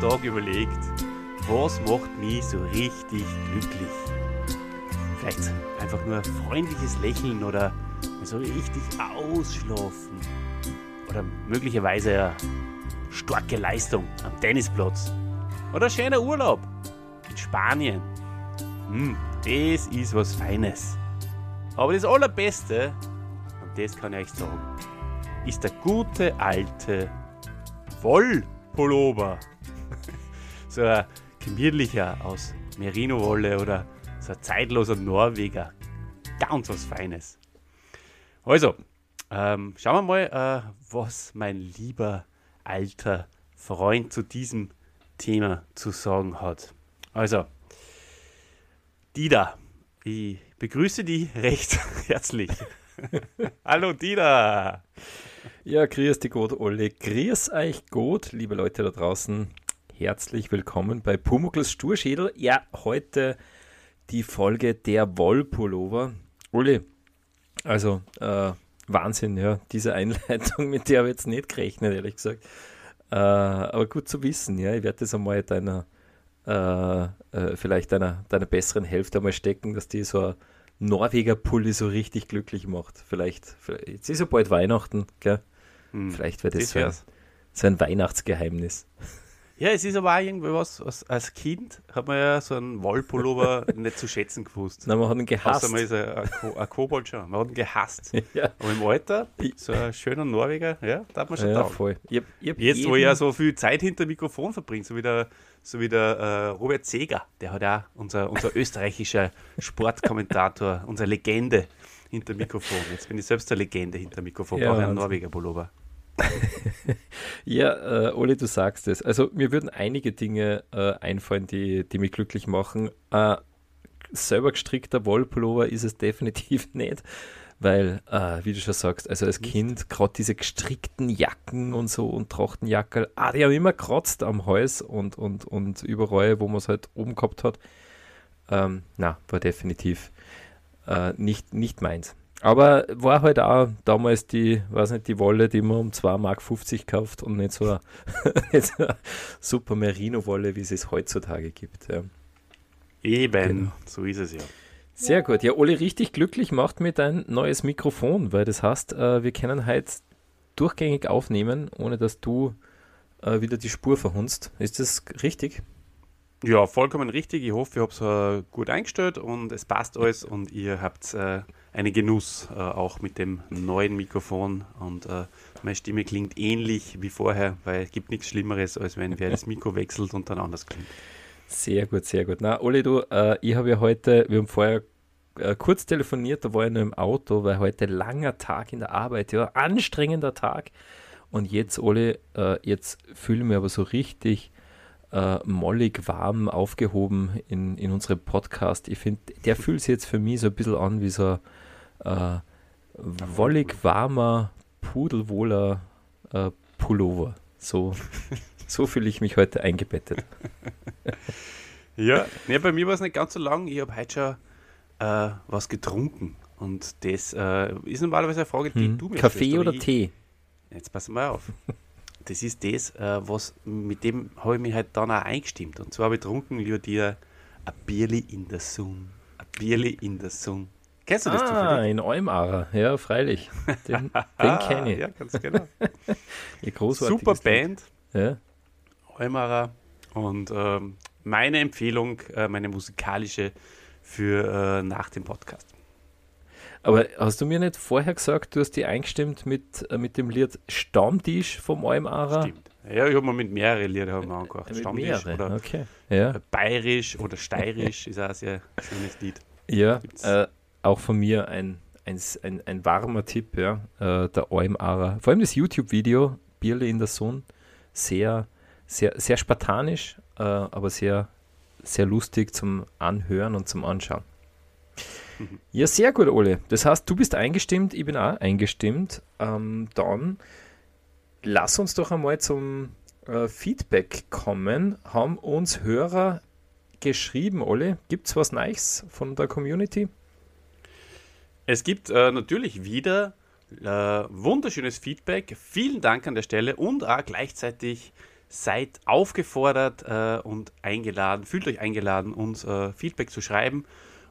Tag überlegt, was macht mich so richtig glücklich? Vielleicht einfach nur ein freundliches Lächeln oder so richtig ausschlafen. Oder möglicherweise eine starke Leistung am Tennisplatz. Oder ein schöner Urlaub in Spanien. Hm, das ist was Feines. Aber das Allerbeste, und das kann ich euch sagen, ist der gute alte Wollpullover. So ein gemütlicher aus Merino-Wolle oder so ein zeitloser Norweger. Ganz was Feines. Also, ähm, schauen wir mal, äh, was mein lieber alter Freund zu diesem Thema zu sagen hat. Also, Dida, ich begrüße dich recht herzlich. Hallo Dida. Ja, grüß dich gut, Olle. Grüß euch gut, liebe Leute da draußen. Herzlich willkommen bei Pumukels Sturschädel. Ja, heute die Folge der Wollpullover. Uli, also äh, Wahnsinn, ja, diese Einleitung, mit der habe ich jetzt nicht gerechnet, ehrlich gesagt. Äh, aber gut zu wissen, ja, ich werde das einmal deiner, äh, äh, vielleicht deiner, deiner besseren Hälfte einmal stecken, dass die so ein Norweger Pulli so richtig glücklich macht. Vielleicht, vielleicht jetzt ist ja bald Weihnachten, gell? Hm, vielleicht wird das, das so, ein, so ein Weihnachtsgeheimnis. Ja, es ist aber auch irgendwie was, was als Kind hat man ja so einen Wollpullover nicht zu schätzen gewusst. Nein, man hat ihn gehasst. Außer man ist ein, ein, ein Kobold schon. Man hat ihn gehasst. ja. Aber im Alter, so ein schöner Norweger, ja, da hat man schon ja, voll. Ich hab, ich hab Jetzt, wo ich ja so viel Zeit hinter dem Mikrofon verbringe, so wie der, so wie der äh, Robert Seger, der hat auch unser, unser österreichischer Sportkommentator, unsere Legende hinter dem Mikrofon. Jetzt bin ich selbst eine Legende hinter dem Mikrofon, ja, brauche einen Norweger Pullover. ja, äh, Oli, du sagst es. Also mir würden einige Dinge äh, einfallen, die, die mich glücklich machen. Äh, selber gestrickter Wollpullover ist es definitiv nicht, weil, äh, wie du schon sagst, also als. Kind gerade diese gestrickten Jacken und so und Trachtenjackerl, ah, die haben immer kratzt am Hals und, und, und überall, wo man es halt oben gehabt hat. Ähm, na, war definitiv äh, nicht, nicht meins. Aber war halt auch damals die, weiß nicht, die Wolle, die man um 2,50 Mark kauft und nicht so eine, so eine super Merino-Wolle, wie es es heutzutage gibt. Ja. Eben, genau. so ist es ja. Sehr gut. Ja, Oli, richtig glücklich macht mir dein neues Mikrofon, weil das heißt, äh, wir können heute durchgängig aufnehmen, ohne dass du äh, wieder die Spur verhunzt. Ist das richtig? Ja, vollkommen richtig. Ich hoffe, ihr habt es uh, gut eingestellt und es passt alles und ihr habt uh, einen Genuss uh, auch mit dem neuen Mikrofon und meine Stimme klingt ähnlich wie vorher, weil es gibt nichts Schlimmeres, als wenn wer das Mikro wechselt und dann anders klingt. Sehr gut, sehr gut. Na, Oli, du, ich habe ja heute, wir haben vorher kurz telefoniert, da war ich nur im Auto, weil heute langer Tag in der Arbeit, ja, anstrengender Tag. Und jetzt, Oli, jetzt fühle ich mich aber so richtig äh, mollig warm aufgehoben in, in unserem Podcast. Ich finde, der fühlt sich jetzt für mich so ein bisschen an wie so ein äh, wollig warmer, pudelwohler äh, Pullover. So, so fühle ich mich heute eingebettet. ja, nee, bei mir war es nicht ganz so lang. Ich habe heute schon äh, was getrunken. Und das äh, ist normalerweise eine Frage, die hm. du mir Kaffee stellst, oder ich, Tee? Jetzt pass mal auf das ist das, äh, was mit dem habe ich mich halt dann auch eingestimmt. Und zwar habe ich getrunken, lieber dir, ein Bierli in der Sonne. Ein Bierli in der Sonne. Kennst du das ah, zufällig? in Eumarer, ja, freilich. Den, den kenne ich. Ja, ganz genau. Super Band. Ja. Eumarer. Und ähm, meine Empfehlung, äh, meine musikalische für äh, nach dem Podcast. Aber hast du mir nicht vorher gesagt, du hast die eingestimmt mit, äh, mit dem Lied Stammtisch vom Almara? Stimmt. Ja, ich habe mal mit mehreren Liedern angehört. Stammtisch mehrere. oder okay. ja. Bayerisch oder Steirisch ist auch ein sehr schönes Lied. Ja, äh, auch von mir ein, ein, ein, ein warmer Tipp, ja, äh, der Almara. Vor allem das YouTube-Video, Bierle in der Sonne, sehr, sehr, sehr spartanisch, äh, aber sehr, sehr lustig zum Anhören und zum Anschauen. Ja, sehr gut, Ole. Das heißt, du bist eingestimmt, ich bin auch eingestimmt. Ähm, dann lass uns doch einmal zum äh, Feedback kommen. Haben uns Hörer geschrieben, Ole? Gibt es was Neues von der Community? Es gibt äh, natürlich wieder äh, wunderschönes Feedback. Vielen Dank an der Stelle und auch gleichzeitig seid aufgefordert äh, und eingeladen, fühlt euch eingeladen, uns äh, Feedback zu schreiben,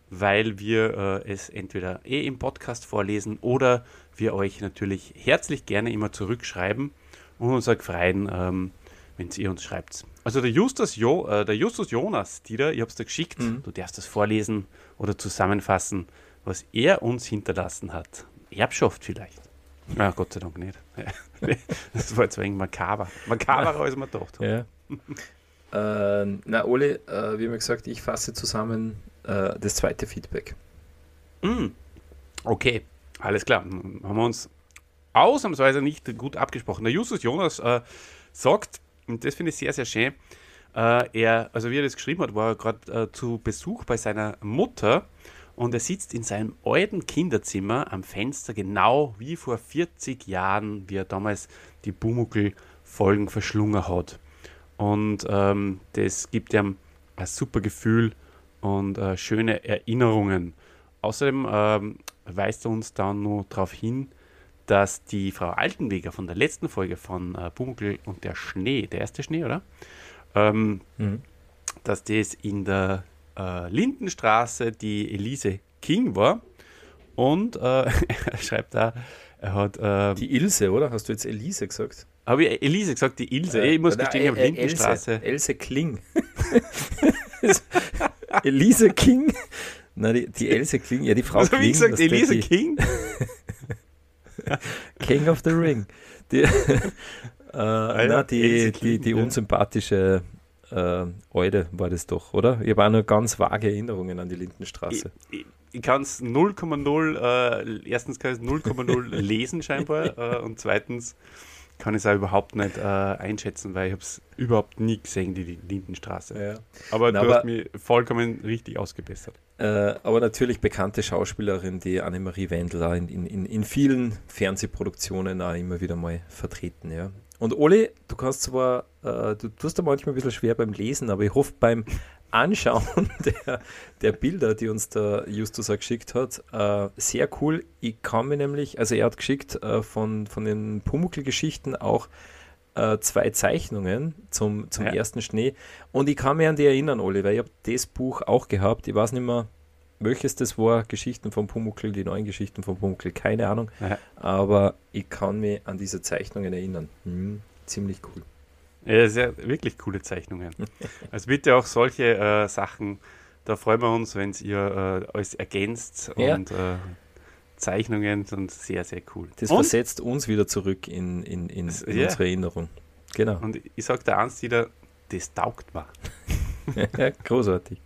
weil wir äh, es entweder eh im Podcast vorlesen oder wir euch natürlich herzlich gerne immer zurückschreiben und uns auch freuen, ähm, wenn ihr uns schreibt. Also der Justus, jo, äh, der Justus Jonas, Dieter, ich habe es dir geschickt, mhm. du darfst das vorlesen oder zusammenfassen, was er uns hinterlassen hat. Erbschaft vielleicht. Ja, Gott sei Dank nicht. das war jetzt wegen makaber. Makaberer, als man gedacht Ja. äh, na, Ole, äh, wie immer gesagt, ich fasse zusammen äh, das zweite Feedback. Mm. Okay, alles klar. Haben wir uns ausnahmsweise nicht gut abgesprochen. Der Justus Jonas äh, sagt, und das finde ich sehr, sehr schön, äh, er, also wie er das geschrieben hat, war er gerade äh, zu Besuch bei seiner Mutter und er sitzt in seinem alten Kinderzimmer am Fenster, genau wie vor 40 Jahren, wie er damals die Bumuckel-Folgen verschlungen hat. Und ähm, das gibt ihm ein super Gefühl und äh, schöne Erinnerungen. Außerdem ähm, weist er uns dann noch darauf hin, dass die Frau Altenweger von der letzten Folge von äh, Bumuckel und der Schnee, der erste Schnee, oder? Ähm, mhm. Dass das in der äh, Lindenstraße die Elise King war. Und äh, er schreibt da, er hat. Äh, die Ilse, oder? Hast du jetzt Elise gesagt? Habe ich Elise gesagt, die Ilse? Äh, ich muss gestehen, ich habe äh, Lindenstraße. Else, Else Kling. Elise King? Nein, die, die Else Kling, ja, die Frau Was habe ich gesagt, Elise die, King? King of the Ring. Die, äh, ah, ja, na, die, die, die, unsympathische äh, Eude war das doch, oder? Ich habe auch nur ganz vage Erinnerungen an die Lindenstraße. Ich, ich, ich kann es 0,0, äh, erstens kann ich es 0,0 lesen scheinbar äh, und zweitens kann ich es auch überhaupt nicht äh, einschätzen, weil ich habe es überhaupt nie gesehen, die Lindenstraße. Ja. Aber Na, du aber, hast mich vollkommen richtig ausgebessert. Äh, aber natürlich bekannte Schauspielerin, die Annemarie Wendler in, in, in vielen Fernsehproduktionen auch immer wieder mal vertreten. Ja. Und Oli, du kannst zwar, äh, du tust da manchmal ein bisschen schwer beim Lesen, aber ich hoffe beim Anschauen der, der Bilder, die uns der Justus auch geschickt hat, äh, sehr cool. Ich kann mir nämlich, also er hat geschickt äh, von, von den Pumuckl-Geschichten auch äh, zwei Zeichnungen zum, zum ja. ersten Schnee. Und ich kann mich an die erinnern, Oli, weil ich habe das Buch auch gehabt. Ich weiß nicht mehr, welches das war, Geschichten von Pumuckl, die neuen Geschichten von Pumuckl, keine Ahnung. Ja. Aber ich kann mich an diese Zeichnungen erinnern. Hm, ziemlich cool. Ja, sehr, wirklich coole Zeichnungen. also bitte auch solche äh, Sachen, da freuen wir uns, wenn ihr äh, euch ergänzt ja. und äh, Zeichnungen sind sehr, sehr cool. Das und, versetzt uns wieder zurück in, in, in, in ja. unsere Erinnerung. Genau. Und ich sage der Ernst wieder, das taugt mir. ja, großartig.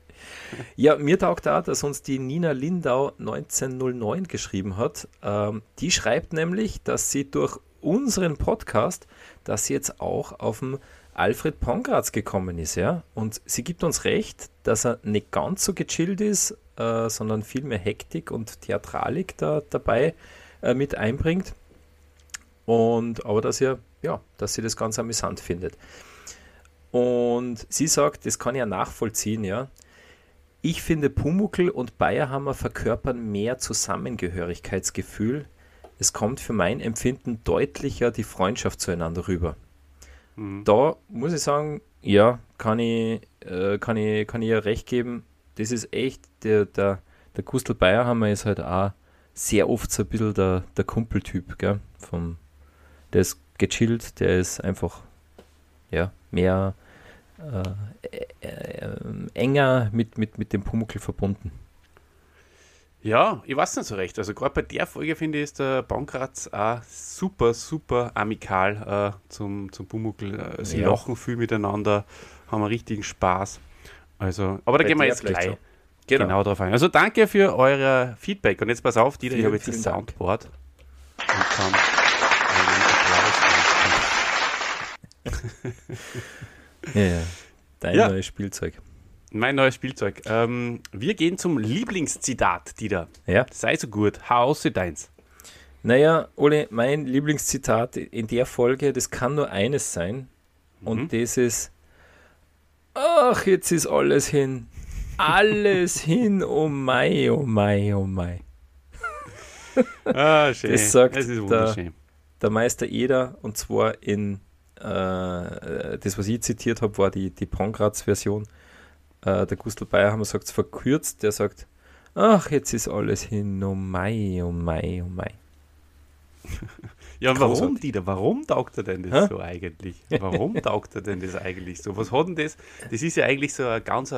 Ja, mir taugt auch, dass uns die Nina Lindau 1909 geschrieben hat. Ähm, die schreibt nämlich, dass sie durch unseren Podcast, dass sie jetzt auch auf dem Alfred Pongratz gekommen ist, ja. Und sie gibt uns recht, dass er nicht ganz so gechillt ist, äh, sondern viel mehr Hektik und Theatralik da dabei äh, mit einbringt. Und aber dass er, ja, dass sie das ganz amüsant findet. Und sie sagt, das kann ich ja nachvollziehen, ja. Ich finde, Pumuckl und Bayerhammer verkörpern mehr Zusammengehörigkeitsgefühl. Es kommt für mein Empfinden deutlicher die Freundschaft zueinander rüber. Mhm. Da muss ich sagen, ja, kann ich, äh, kann ich, kann ich ja recht geben. Das ist echt, der, der, der Gustl Bayerhammer ist halt auch sehr oft so ein bisschen der, der Kumpeltyp, gell? Vom, der ist gechillt, der ist einfach, ja, mehr äh, äh, enger mit, mit, mit dem Pumuckl verbunden. Ja, ich weiß nicht so recht. Also gerade bei der Folge finde ich, ist der Baumkratz auch super, super amikal äh, zum, zum Pumuckl. Äh, sie ja. lachen viel miteinander, haben einen richtigen Spaß. Also, aber da bei gehen wir jetzt gleich genau. genau drauf ein. Also danke für euer Feedback. Und jetzt pass auf, Dieter, ich habe jetzt das Soundboard und kann einen Applaus ja, ja. Dein ja. neues Spielzeug. Mein neues Spielzeug. Ähm, wir gehen zum Lieblingszitat, Dieter. Ja. Sei so gut, hau aus deins. Naja, Ole, mein Lieblingszitat in der Folge, das kann nur eines sein. Und mhm. das ist, ach, jetzt ist alles hin. Alles hin, oh mein, oh mein, oh mein. Ah, schön. Das sagt das der, der, Meister Eder und zwar in äh, das, was ich zitiert habe, war die, die Pongratz-Version. Äh, der Gustl Bayer haben wir gesagt, verkürzt, der sagt, ach, jetzt ist alles hin, oh Mai, oh Mai, oh Mai. Ja, warum, Dieter? Warum taugt er denn das Hä? so eigentlich? Warum taugt er denn das eigentlich so? Was hat denn das? Das ist ja eigentlich so eine ganz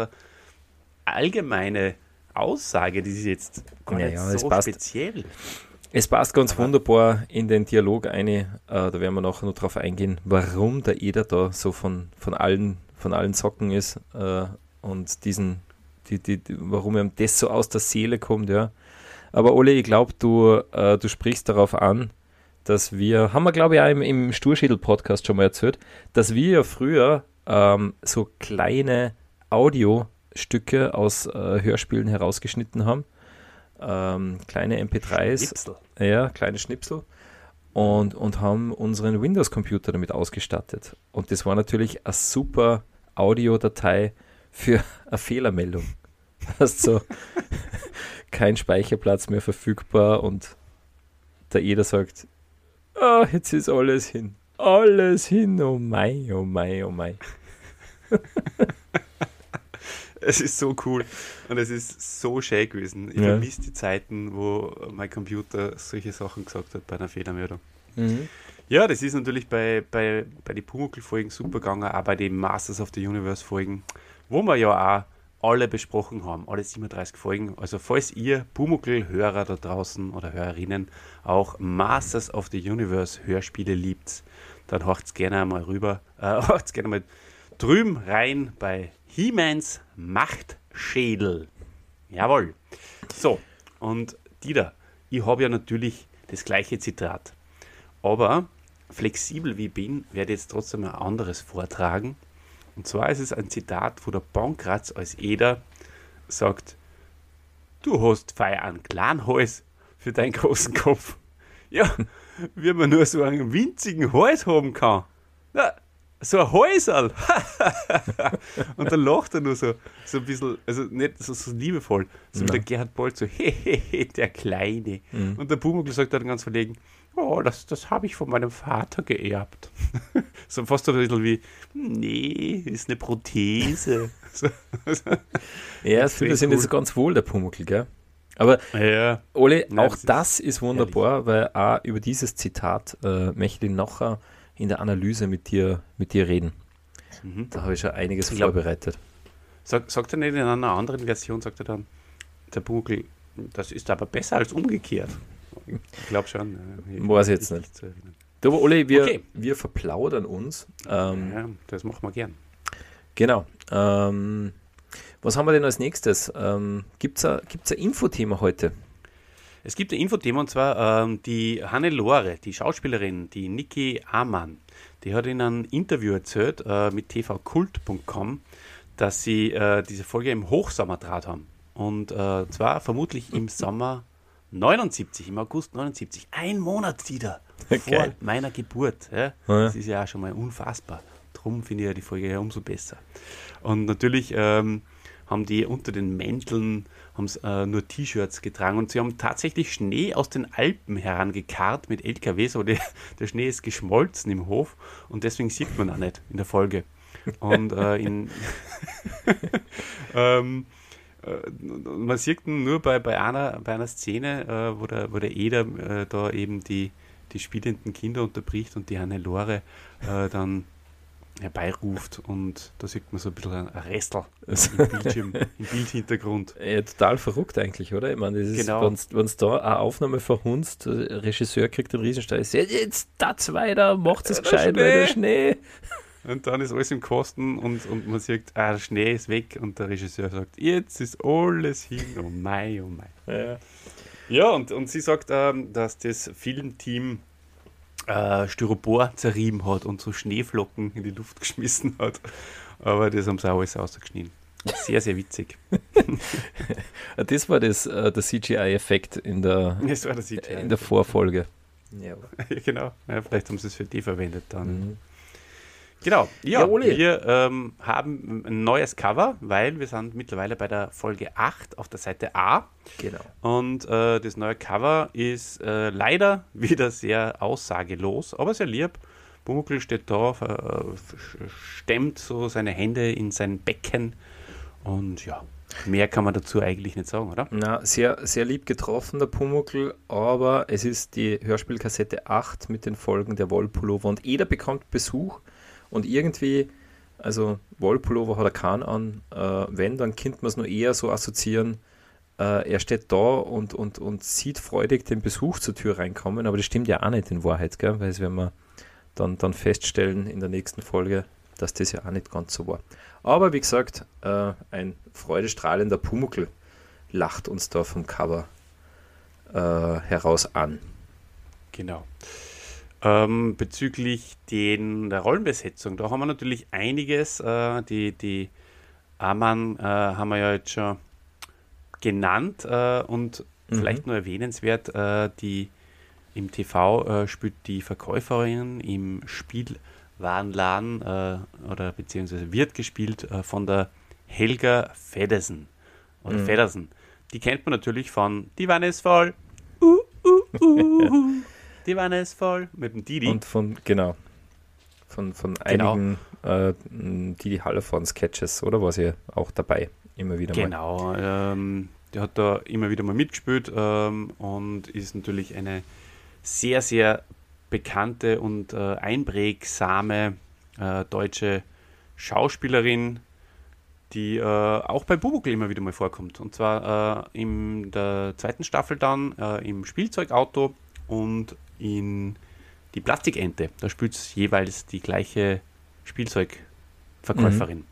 allgemeine Aussage, die ist jetzt gar nicht ja, so speziell. Es passt ganz wunderbar in den Dialog eine, äh, da werden wir nachher noch drauf eingehen, warum der Eder da so von, von, allen, von allen Socken ist äh, und diesen, die, die, warum ihm das so aus der Seele kommt, ja. Aber Ole, ich glaube, du, äh, du sprichst darauf an, dass wir, haben wir glaube ich auch im, im Sturschädel-Podcast schon mal erzählt, dass wir ja früher ähm, so kleine Audiostücke aus äh, Hörspielen herausgeschnitten haben. Ähm, kleine MP3s. Schnipsel. Ja, kleine Schnipsel. Und, und haben unseren Windows-Computer damit ausgestattet. Und das war natürlich eine super Audiodatei für eine Fehlermeldung. Hast so kein Speicherplatz mehr verfügbar und der jeder sagt, ah, jetzt ist alles hin. Alles hin, oh mein, oh mein, oh mein. es ist so cool und es ist so schön gewesen. Ich ja. vermisse die Zeiten, wo mein Computer solche Sachen gesagt hat bei einer Fehlermeldung. Mhm. Ja, das ist natürlich bei, bei, bei den Pumuckl-Folgen super gegangen, auch bei den Masters of the Universe-Folgen, wo wir ja auch alle besprochen haben, alle 37 Folgen. Also falls ihr Pumuckl-Hörer da draußen oder Hörerinnen auch Masters of the Universe Hörspiele liebt, dann hört gerne einmal rüber, äh, gerne mal drüben rein bei He-Mans Machtschädel. Jawohl. So, und Dieter, ich habe ja natürlich das gleiche Zitat. Aber flexibel wie ich bin, werde ich jetzt trotzdem ein anderes vortragen. Und zwar ist es ein Zitat, wo der Pankratz als Eder sagt, du hast feier einen kleinen Hals für deinen großen Kopf. Ja, wie man nur so einen winzigen Hals haben kann. Na, so ein Häuserl. und dann lacht er nur so, so ein bisschen, also nicht so, so liebevoll, so ja. wie der Gerhard Bolt, so, hehehe, der Kleine. Mhm. Und der Pumuckl sagt dann ganz verlegen, oh, das, das habe ich von meinem Vater geerbt. so fast so ein bisschen wie, nee, ist eine Prothese. so, ja, es fühlt sich cool. nicht so ganz wohl, der Pumuckl, gell? Aber ja, Ole, Nein, auch das ist, das ist wunderbar, ehrlich. weil auch über dieses Zitat äh, möchte ich nachher in der Analyse mit dir, mit dir reden. Mhm. Da habe ich schon einiges ich vorbereitet. Sag, sagt er nicht in einer anderen Version, sagt er dann, der Bugel, das ist aber besser als umgekehrt. Ich glaube schon. Ich Weiß jetzt nicht. du, aber Ole, wir, okay. wir verplaudern uns. Ähm, ja, das machen wir gern. Genau. Ähm, was haben wir denn als nächstes? Ähm, Gibt es ein, ein Infothema heute? Es gibt ein Infothema und zwar ähm, die Hannelore, die Schauspielerin, die Niki Amann, die hat in einem Interview erzählt äh, mit tvkult.com, dass sie äh, diese Folge im Hochsommerdraht haben. Und äh, zwar vermutlich im Sommer 79, im August 79. Ein Monat wieder okay. vor meiner Geburt. Ja? Ja. Das ist ja auch schon mal unfassbar. Drum finde ich ja die Folge ja umso besser. Und natürlich ähm, haben die unter den Mänteln haben äh, nur T-Shirts getragen und sie haben tatsächlich Schnee aus den Alpen herangekarrt mit LKWs, aber der, der Schnee ist geschmolzen im Hof und deswegen sieht man auch nicht in der Folge. Und äh, in ähm, äh, man sieht ihn nur bei, bei, einer, bei einer Szene, äh, wo, der, wo der Eder äh, da eben die, die spielenden Kinder unterbricht und die Hannelore äh, dann herbeiruft und da sieht man so ein bisschen ein Restel im, Bildschirm, im Bildhintergrund. Ja, total verrückt eigentlich, oder? Ich meine, das ist, genau. wenn es da eine Aufnahme verhunzt, der Regisseur kriegt den Riesenstein, jetzt, jetzt das weiter, macht es gescheit, weil der Schnee. Und dann ist alles im Kosten und, und man sieht, ah, der Schnee ist weg und der Regisseur sagt, jetzt ist alles hin, oh mein, oh mein. Ja, ja und, und sie sagt, ähm, dass das Filmteam äh, Styropor zerrieben hat und so Schneeflocken in die Luft geschmissen hat. Aber das haben sie auch alles ausgeschnitten. Sehr, sehr witzig. das war das, äh, der CGI-Effekt in der, der in der Vorfolge. Ja. genau. Ja, vielleicht haben sie es für die verwendet dann. Mhm. Genau, ja, ja wir ähm, haben ein neues Cover, weil wir sind mittlerweile bei der Folge 8 auf der Seite A. Genau. Und äh, das neue Cover ist äh, leider wieder sehr aussagelos, aber sehr lieb. Pumuckl steht da, äh, stemmt so seine Hände in sein Becken. Und ja, mehr kann man dazu eigentlich nicht sagen, oder? Na, sehr, sehr lieb getroffen, der Pumuckl, aber es ist die Hörspielkassette 8 mit den Folgen der Wollpullover. Und jeder bekommt Besuch und irgendwie, also Wollpullover hat er keinen an, äh, wenn, dann könnte man es nur eher so assoziieren, äh, er steht da und, und, und sieht freudig den Besuch zur Tür reinkommen, aber das stimmt ja auch nicht in Wahrheit, gell? weil es werden wir dann, dann feststellen in der nächsten Folge, dass das ja auch nicht ganz so war. Aber wie gesagt, äh, ein freudestrahlender Pumuckl lacht uns da vom Cover äh, heraus an. Genau. Ähm, bezüglich den, der Rollenbesetzung, da haben wir natürlich einiges. Äh, die die Amann äh, haben wir ja jetzt schon genannt äh, und mhm. vielleicht nur erwähnenswert, äh, die im TV spielt die Verkäuferin im Spiel Warenladen äh, oder beziehungsweise wird gespielt äh, von der Helga Feddersen. Oder mhm. Feddersen. Die kennt man natürlich von Die Wanne ist voll. Uh, uh, uh, Die Wanne ist voll. Mit dem Didi. Und von, genau. Von, von genau. einigen äh, Didi Hallervorden Sketches, oder war sie auch dabei? Immer wieder mal. Genau. Ähm, der hat da immer wieder mal mitgespielt ähm, und ist natürlich eine sehr, sehr bekannte und äh, einprägsame äh, deutsche Schauspielerin, die äh, auch bei Bubukel immer wieder mal vorkommt. Und zwar äh, in der zweiten Staffel dann äh, im Spielzeugauto und in die Plastikente. Da spielt es jeweils die gleiche Spielzeugverkäuferin. Mhm.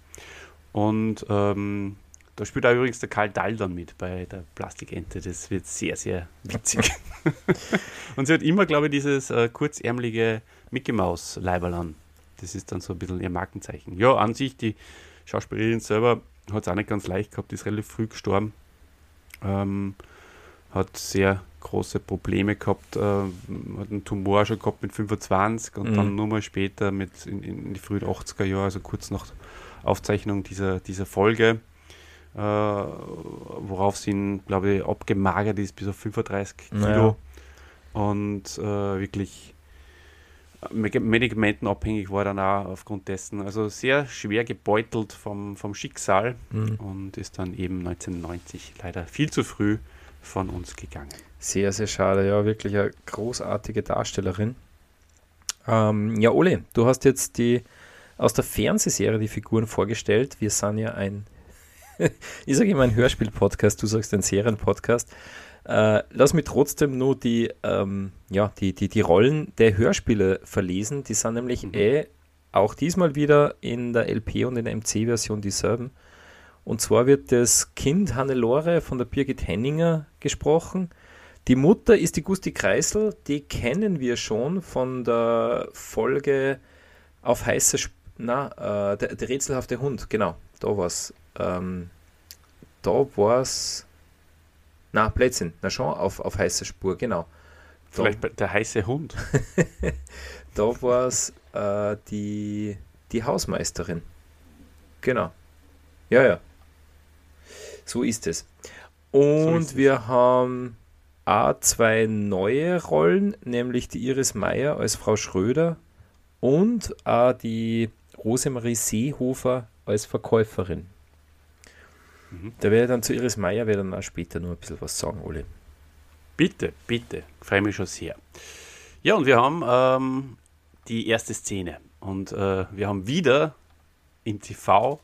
Und ähm, da spielt auch übrigens der Karl Dall dann mit bei der Plastikente. Das wird sehr, sehr witzig. und sie hat immer, glaube ich, dieses äh, kurzärmelige Mickey Maus Leiberl an. Das ist dann so ein bisschen ihr Markenzeichen. Ja, an sich, die Schauspielerin selber hat es auch nicht ganz leicht gehabt, ist relativ früh gestorben. Ähm, hat sehr große Probleme gehabt, äh, hat einen Tumor schon gehabt mit 25 und mhm. dann nur mal später mit in, in die frühen 80er Jahre, also kurz nach Aufzeichnung dieser, dieser Folge, äh, worauf sie, ihn, glaube ich, abgemagert ist bis auf 35 Kilo naja. und äh, wirklich medikamentenabhängig war dann auch aufgrund dessen. Also sehr schwer gebeutelt vom, vom Schicksal mhm. und ist dann eben 1990 leider viel zu früh von uns gegangen. Sehr, sehr schade. Ja, wirklich eine großartige Darstellerin. Ähm, ja, Ole, du hast jetzt die aus der Fernsehserie die Figuren vorgestellt. Wir sind ja ein ich sage immer ein Hörspiel-Podcast, du sagst ein Serien-Podcast. Äh, lass mich trotzdem nur die, ähm, ja, die, die, die Rollen der Hörspiele verlesen. Die sind nämlich mhm. eh auch diesmal wieder in der LP und in der MC-Version dieselben. Und zwar wird das Kind Hannelore von der Birgit Henninger gesprochen. Die Mutter ist die Gusti Kreisel, die kennen wir schon von der Folge auf heiße, Sp na, äh, der, der rätselhafte Hund, genau, da war es ähm, da war es. Na, Blödsinn, na schon, auf, auf heißer Spur, genau. Da, Vielleicht der heiße Hund. da war es äh, die, die Hausmeisterin. Genau. Ja, ja. So ist es. Und so wir haben auch zwei neue Rollen, nämlich die Iris Meier als Frau Schröder und auch die Rosemarie Seehofer als Verkäuferin. Mhm. Da werde ich dann zu Iris Meier werde dann auch später nur ein bisschen was sagen, Ole. Bitte, bitte. Freue mich schon sehr. Ja, und wir haben ähm, die erste Szene. Und äh, wir haben wieder im TV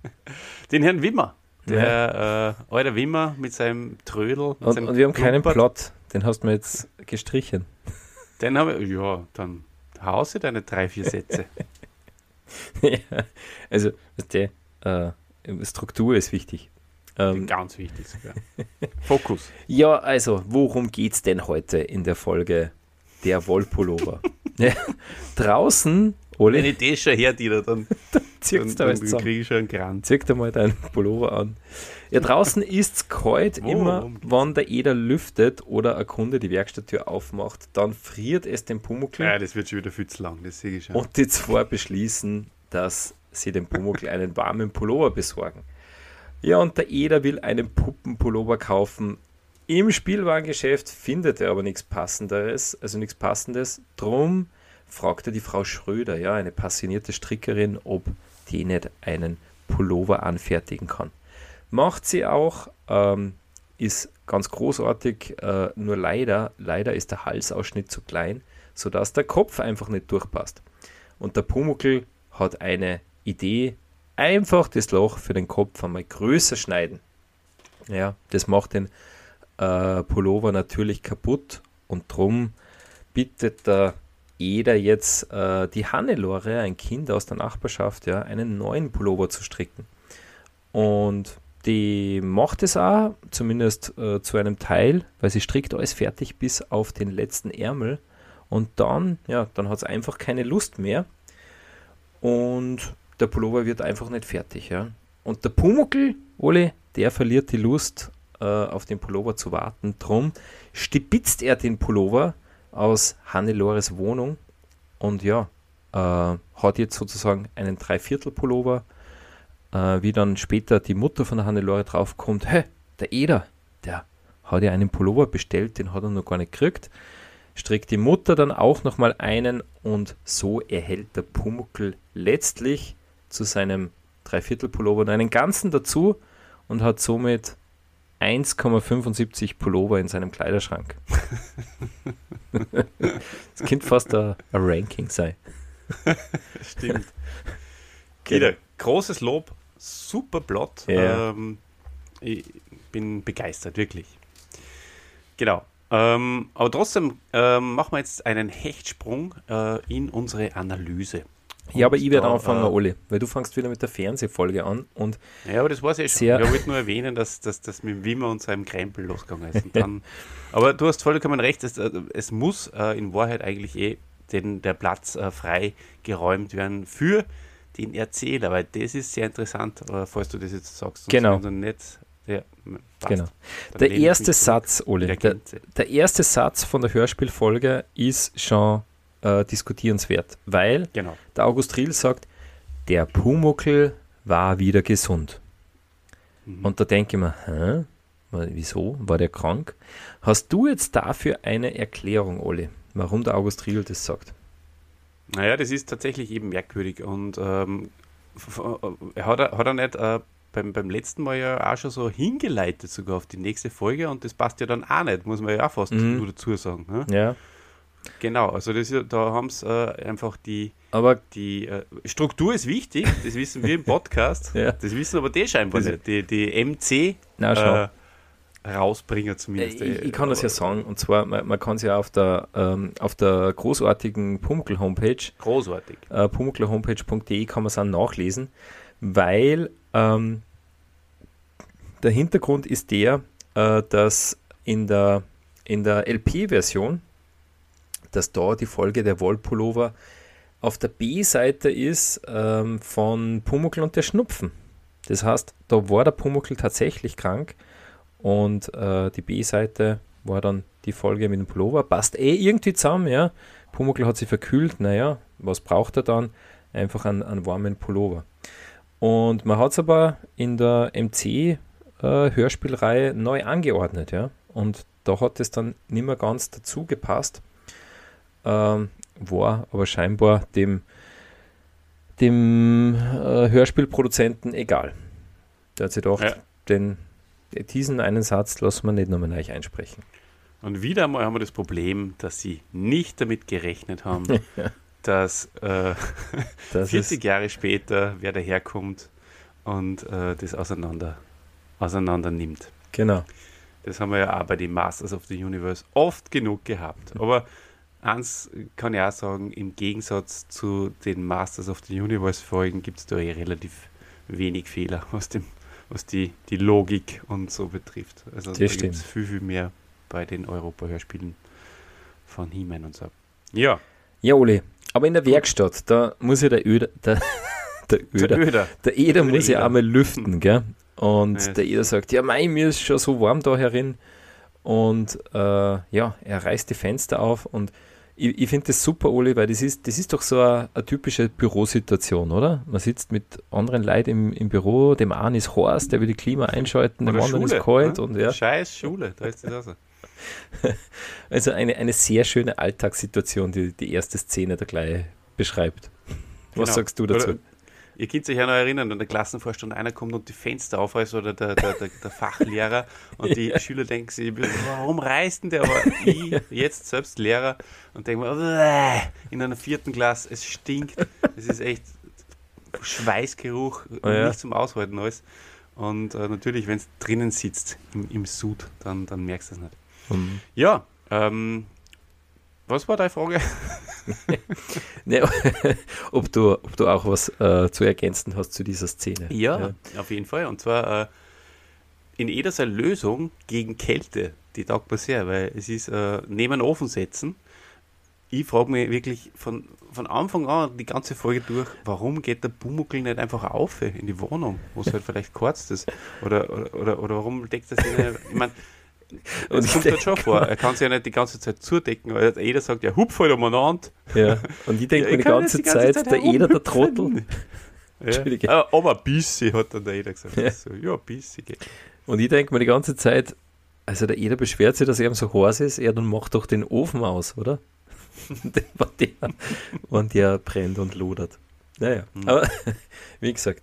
den Herrn Wimmer. Der ja. äh, alte Wimmer mit seinem Trödel. Mit und, seinem und wir haben keinen Plot. Den hast du mir jetzt gestrichen. Den habe ich, ja, dann hause deine drei, vier Sätze. ja, also, der, äh, Struktur ist wichtig. Ähm, Ganz wichtig sogar. Fokus. Ja, also, worum geht es denn heute in der Folge der Wollpullover? ja, draußen, Oli. Wenn ich das schon her, Dieter, dann, dann, dann, dann kriege ich schon einen Kranz. Zieh dir mal deinen Pullover an. Ja, draußen ist es kalt, oh, immer wenn der Eder lüftet oder ein Kunde die Werkstatttür aufmacht, dann friert es den Pumuckl. Ja, das wird schon wieder viel zu lang, das sehe ich schon. Und die zwei beschließen, dass sie dem Pumuckl einen warmen Pullover besorgen. Ja, und der Eder will einen Puppenpullover kaufen. Im Spielwarengeschäft findet er aber nichts Passenderes, also nichts Passendes. Drum fragte die Frau Schröder, ja, eine passionierte Strickerin, ob die nicht einen Pullover anfertigen kann. Macht sie auch, ähm, ist ganz großartig, äh, nur leider, leider ist der Halsausschnitt zu klein, sodass der Kopf einfach nicht durchpasst. Und der Pumuckl hat eine Idee, einfach das Loch für den Kopf einmal größer schneiden. Ja, das macht den äh, Pullover natürlich kaputt und drum bittet der Eder jetzt äh, die Hannelore, ein Kind aus der Nachbarschaft, ja, einen neuen Pullover zu stricken. Und die macht es auch, zumindest äh, zu einem Teil, weil sie strickt alles fertig bis auf den letzten Ärmel. Und dann, ja, dann hat es einfach keine Lust mehr. Und der Pullover wird einfach nicht fertig. Ja. Und der Pumuckl, Ole, der verliert die Lust, äh, auf den Pullover zu warten. Drum stibitzt er den Pullover aus Hannelores Wohnung und ja, äh, hat jetzt sozusagen einen Dreiviertel-Pullover. Äh, wie dann später die Mutter von der Hannelore draufkommt, hä, der Eder, der hat ja einen Pullover bestellt, den hat er noch gar nicht gekriegt. Strickt die Mutter dann auch nochmal einen und so erhält der Pumuckl letztlich zu seinem Dreiviertel-Pullover einen ganzen dazu und hat somit 1,75 Pullover in seinem Kleiderschrank. das könnte fast ein, ein Ranking sein. Stimmt. Kida, großes Lob, super Plot. Ja. Ähm, ich bin begeistert, wirklich. Genau. Ähm, aber trotzdem ähm, machen wir jetzt einen Hechtsprung äh, in unsere Analyse. Ja, aber ich werde da, anfangen, äh, Oli, weil du fangst wieder mit der Fernsehfolge an und Ja, aber das war ja schon. Ich wollte nur erwähnen, dass das dass mit Wimmer und seinem Krempel losgegangen ist. Dann, aber du hast vollkommen recht, es, äh, es muss äh, in Wahrheit eigentlich eh den, der Platz äh, frei geräumt werden für den Erzähler, weil das ist sehr interessant, äh, falls du das jetzt sagst. Genau. nicht, ja. Genau. Der erste. Satz, Oli, Der der erste Satz von der Hörspielfolge ist schon äh, diskutierenswert, weil Genau. der August Riel sagt, der Pumuckel war wieder gesund. Mhm. Und da denke ich mir, hä? Wieso? War der krank? Hast du jetzt dafür eine Erklärung, Oli, warum der August Riel das sagt? Naja, das ist tatsächlich eben merkwürdig und ähm, f- hat, er, hat er nicht äh, beim, beim letzten Mal ja auch schon so hingeleitet sogar auf die nächste Folge und das passt ja dann auch nicht, muss man ja auch fast Mhm. nur dazu sagen. Ne? Ja, Genau, also das, da haben sie äh, einfach die, aber die äh, Struktur ist wichtig, das wissen wir im Podcast, Ja. das wissen aber die scheinbar Das- nicht, die, die MC na äh, Rausbringer Äh, zumindest. Ich, ich kann das ja sagen, und zwar, man, man kann es ja auf der, ähm, auf der großartigen Pumuckl-Homepage Großartig. äh, pumucklerhomepage.de kann man es auch nachlesen, weil ähm, der Hintergrund ist der, äh, dass in der, in der LP-Version, dass da die Folge der Wollpullover auf der B-Seite ist ähm, von Pumuckl und der Schnupfen. Das heißt, da war der Pumuckl tatsächlich krank und äh, die B-Seite war dann die Folge mit dem Pullover. Passt eh irgendwie zusammen, ja. Pumuckl hat sich verkühlt, naja, was braucht er dann? Einfach einen, einen warmen Pullover. Und man hat es aber in der MC-Hörspielreihe neu angeordnet, ja. Und da hat es dann nicht mehr ganz dazu gepasst. Ähm, war aber scheinbar dem, dem äh, Hörspielproduzenten egal. Der hat sich gedacht, Ja. den, diesen einen Satz lassen wir nicht nochmal neu einsprechen. Und wieder einmal haben wir das Problem, dass sie nicht damit gerechnet haben, dass äh, Das 40 ist, Jahre später wer daherkommt und äh, das auseinander, auseinander nimmt. genau. Das haben wir ja auch bei den Masters of the Universe oft genug gehabt. Aber eins kann ich auch sagen, im Gegensatz zu den Masters of the Universe Folgen gibt es da eh relativ wenig Fehler, was, dem, was die, die Logik und so betrifft. Also Das da stimmt. gibt es viel, viel mehr bei den Europa-Hörspielen von He-Man und so. Ja, Ja, Oli, aber in der Werkstatt, da muss ja der Öder, der, der der Öder, Öder. der Eder Der muss ja einmal lüften, gell? Und Ja. der Eder sagt, ja mei, mir ist schon so warm da herin. Und äh, ja, er reißt die Fenster auf und ich, ich finde das super, Oli, weil das ist, das ist doch so eine, eine typische Bürosituation, oder? Man sitzt mit anderen Leuten im, im Büro, dem einen ist heiß, der will die Klima einschalten, dem anderen Schule, ist kalt ne? und ja. Scheiß Schule, da ist das auch so. also eine, eine sehr schöne Alltagssituation, die die erste Szene da gleich beschreibt. Was genau. sagst du dazu? Oder, ihr könnt sich ja noch erinnern, an der Klassenvorstellung, einer kommt und die Fenster aufreißt oder der, der, der, der Fachlehrer und die Schüler denken sich, warum reißt denn der? Aber ich, jetzt selbst Lehrer und denke mir, in einer vierten Klasse, es stinkt, es ist echt Schweißgeruch, oh ja. nicht zum Aushalten alles. Und äh, natürlich, wenn es drinnen sitzt im, im Sud, dann, dann merkst du es nicht. Mhm. Ja, ähm, was war deine Frage? ne, ob, du, ob du auch was äh, zu ergänzen hast zu dieser Szene. Ja, ja. auf jeden Fall. Und zwar äh, in jeder Lösung gegen Kälte, die taugt mir sehr, weil es ist äh, neben den Ofen setzen. Ich frage mich wirklich von, von Anfang an die ganze Folge durch, warum geht der Bumuckel nicht einfach auf in die Wohnung, wo es halt vielleicht kurz ist? Oder, oder, oder, oder warum deckt das nicht? Ich meine, und das kommt halt schon vor. Er kann sich ja nicht die ganze Zeit zudecken, weil jeder sagt, ja, hupf halt umeinander. Ja, und ich denke ja, mir die ganze, die ganze Zeit, Zeit, der Eder, der Trottel. Ja. Ah, aber ein bisschen, hat dann der Eder gesagt. Ja, so, ja ein bisschen geht. Und ich denke mir die ganze Zeit, also der Eder beschwert sich, dass er ihm so heiß ist, er dann macht doch den Ofen aus, oder? wenn, der, wenn der brennt und lodert. Naja, mhm. aber wie gesagt.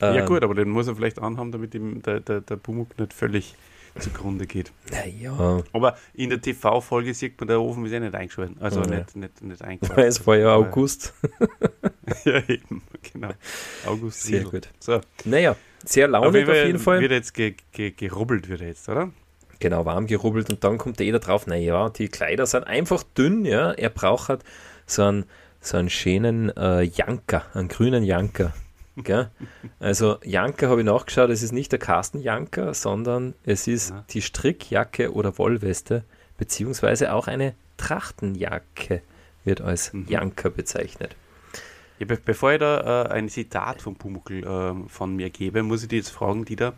Ähm, ja gut, aber den muss er vielleicht anhaben, damit ihm der, der, der Pumuk nicht völlig zugrunde geht. Naja. Aber in der TV-Folge sieht man, der Ofen ist ja nicht eingeschaltet. Also oh, nicht, nicht, nicht eingeschaltet. Weil es war ja August. ja, eben, genau. August. Sehr gut. So. Naja, sehr launig auf jeden Fall. Wird jetzt ge, ge, gerubbelt, wird jetzt, oder? Genau, warm gerubbelt und dann kommt jeder drauf, naja, die Kleider sind einfach dünn, ja. Er braucht halt so einen, so einen schönen äh, Janker, einen grünen Janker. Gell? Also Janker habe ich nachgeschaut, es ist nicht der Carsten Janker, sondern es ist ja. die Strickjacke oder Wollweste, beziehungsweise auch eine Trachtenjacke wird als mhm. Janker bezeichnet. Ja, be bevor ich da äh, ein Zitat von Pumuckl äh, von mir gebe, muss ich dir jetzt fragen, Dieter.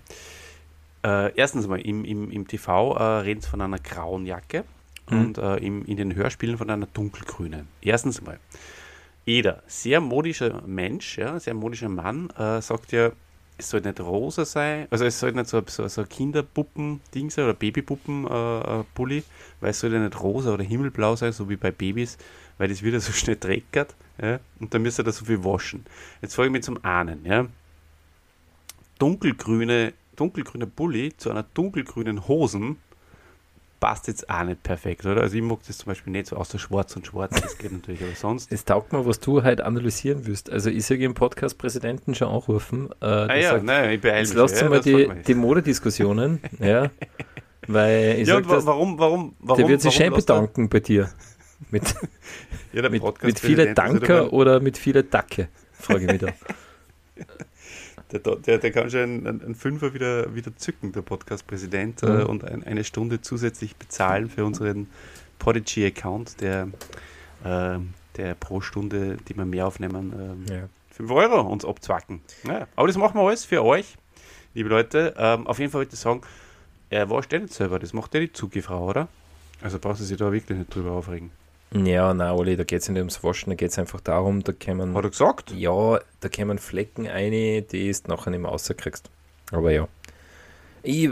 Äh, erstens mal, im, im, im TV äh, reden sie von einer grauen Jacke mhm. und äh, im, in den Hörspielen von einer dunkelgrünen. Erstens mal. Eder, sehr modischer Mensch, ja, sehr modischer Mann, äh, sagt ja, es soll nicht rosa sein, also es soll nicht so, so, so Kinderpuppen-Ding sein oder Babypuppen-Pulli, äh, weil es soll ja nicht rosa oder himmelblau sein, so wie bei Babys, weil das wieder so schnell dreckert, ja, und dann müsste er da so viel waschen. Jetzt frage ich mich zum Ahnen, ja, dunkelgrüne, dunkelgrüne Pulli zu einer dunkelgrünen Hosen, passt jetzt auch nicht perfekt, oder? Also ich mag das zum Beispiel nicht so außer schwarz und schwarz, das geht natürlich, aber sonst. Es taugt mir, was du halt analysieren wirst. Also ich sage im Podcast-Präsidenten schon anrufen. Äh, ah ja, sagt, nein, ich beeile mich. Lasst ja, mal die, die Modediskussionen, ja. Weil ich ja, sag, und warum, warum, warum, der wird sich schön bedanken bei dir. Mit, ja, mit, mit vielen Danker oder mit vielen Dacke, frage ich mich da. Der, der, der kann schon einen, einen Fünfer wieder, wieder zücken, der Podcast-Präsident, äh, mhm. und ein, eine Stunde zusätzlich bezahlen für unseren Podigy-Account, der, äh, der pro Stunde, die wir mehr aufnehmen, äh, ja. 5 Euro uns abzwacken. Ja, aber das machen wir alles für euch, liebe Leute. Ähm, auf jeden Fall wollte ich sagen, er war nicht selber, das macht ja die Zugefrau, oder? Also brauchst du sich da wirklich nicht drüber aufregen. Ja, nein, Oli, da geht es nicht ums Waschen, da geht es einfach darum, da kämen. Hat er gesagt? Ja, da kämen Flecken ein, die du nachher nicht mehr rauskriegst. Aber ja. Ich,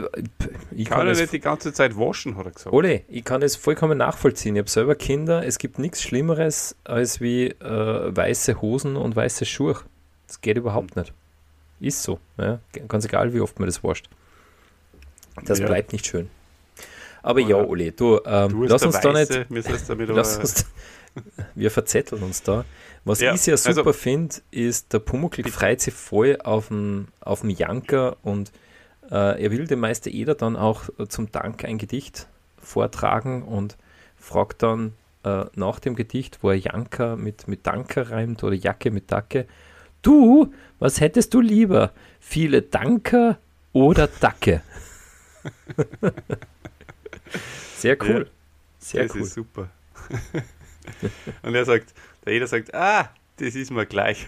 ich kann, kann er nicht die ganze Zeit waschen, hat er gesagt. Ole, ich kann es vollkommen nachvollziehen. Ich habe selber Kinder. Es gibt nichts Schlimmeres als wie äh, weiße Hosen und weiße Schuhe. Das geht überhaupt nicht. Ist so. Ja? Ganz egal, wie oft man das wascht. Das ja. bleibt nicht schön. Aber ja, Oli, du, ähm, du lass uns da nicht. lass uns, wir verzetteln uns da. Was ja, ich sehr super also, finde, ist, der Pumuckl freut sich voll auf den, auf Janker und äh, er will dem Meister Eder dann auch zum Dank ein Gedicht vortragen und fragt dann äh, nach dem Gedicht, wo er Janker mit, mit Danker reimt oder Jacke mit Dacke, du, was hättest du lieber? Viele Danker oder Dacke? Sehr cool. Ja, Sehr das cool. ist super. Und er sagt, der jeder sagt, ah, das ist mir gleich.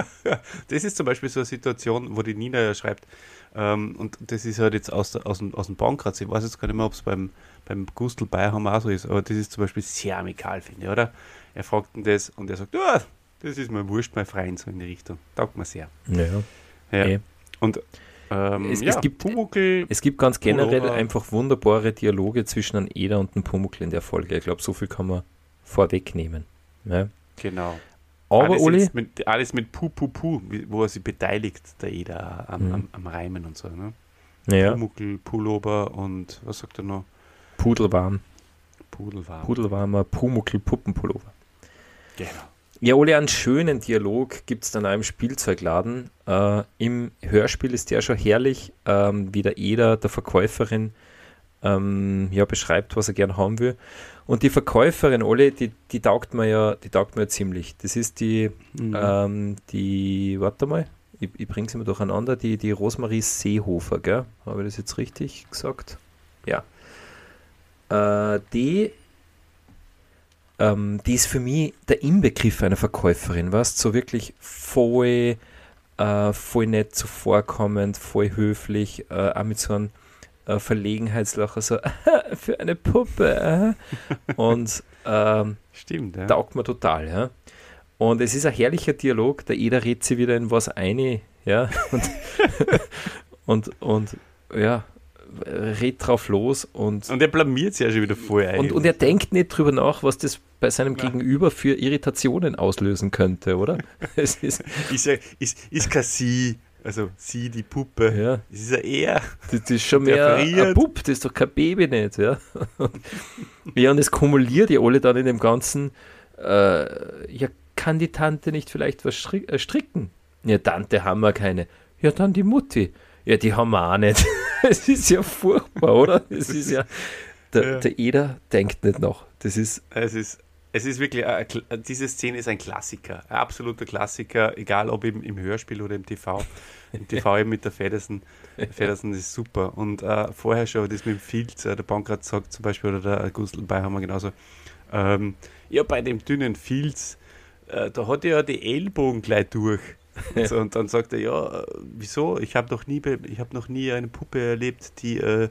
das ist zum Beispiel so eine Situation, wo die Nina ja schreibt, ähm, und das ist halt jetzt aus, aus, dem, aus dem Bankkratz, ich weiß jetzt gar nicht mehr, ob es beim, beim Gustl Bayerhammer auch so ist, aber das ist zum Beispiel sehr amikal, finde ich, oder? Er fragt ihn das und er sagt, ah, das ist mir wurscht, mein Freund, so in die Richtung. Taugt mir sehr. Ja. ja. Hey. Und Ähm, Es- ja, es gibt- Pumuckl, Es gibt ganz generell Pullover. einfach wunderbare Dialoge zwischen einem Eder und einem Pumuckl in der Folge. Ich glaube, so viel kann man vorwegnehmen. Ja. genau. Aber alles, jetzt mit, alles mit Pu, Pu, Pu, wo er sich beteiligt, der Eder am, Mhm. am, am Reimen und so. Ne? ja, Pumuckl, Pullover und was sagt er noch? Pudelwarm, Pudelwarm. Pudelwarmer Pumuckl Puppenpullover. Genau. Ja, Ole, einen schönen Dialog gibt es dann auch im Spielzeugladen. Äh, Im Hörspiel ist der schon herrlich, ähm, wie der Eder der Verkäuferin ähm, ja, beschreibt, was er gern haben will. Und die Verkäuferin, Ole, die, die taugt mir ja, die taugt mir ja ziemlich. Das ist die, Mhm. ähm, die, warte mal, ich, ich bringe sie mal durcheinander, die, die Rosmarie Seehofer, gell? Habe ich das jetzt richtig gesagt? Ja. Äh, die, ähm, die ist für mich der Inbegriff einer Verkäuferin, weißt so wirklich voll, äh, voll nett zuvorkommend, voll höflich, äh, auch mit so einem äh, Verlegenheitslacher, so für eine Puppe. äh. Und ähm, Stimmt, ja. taugt mir total, ja. Und es ist ein herrlicher Dialog, der Eder redet sie wieder in was eine, ja, und, und, und ja, redet drauf los und, Und er blamiert sich ja schon wieder voll und, und er denkt nicht drüber nach, was das bei seinem Ja. Gegenüber für Irritationen auslösen könnte, oder? Es ist, ist, ja, ist, ist kein sie, also sie, die Puppe. ja, Es ist ja eher. das, das ist schon mehr ein Bub, das ist doch kein Baby nicht, ja. Ja, und es kumuliert ja alle dann in dem Ganzen, äh, ja, kann die Tante nicht vielleicht was äh, stricken? Ja, Tante haben wir keine. Ja, dann die Mutti. Ja, die haben wir auch nicht. Es ist ja furchtbar, oder? Es ist ja, der, Ja. der Eder denkt nicht noch. Das ist, Es ist, es ist wirklich, Kla- diese Szene ist ein Klassiker, ein absoluter Klassiker, egal ob im, im Hörspiel oder im TV. Im TV eben mit der Feddersen. Feddersen ist super. Und äh, vorher schon das mit dem Filz, äh, der Bankrat sagt zum Beispiel, oder der Gustl bei haben wir genauso. Ähm, ja, bei dem dünnen Filz, äh, da hat er ja die Ellbogen gleich durch. Und, so, und dann sagt er, ja, äh, wieso? Ich habe noch nie, ich habe noch nie eine Puppe erlebt, die, äh,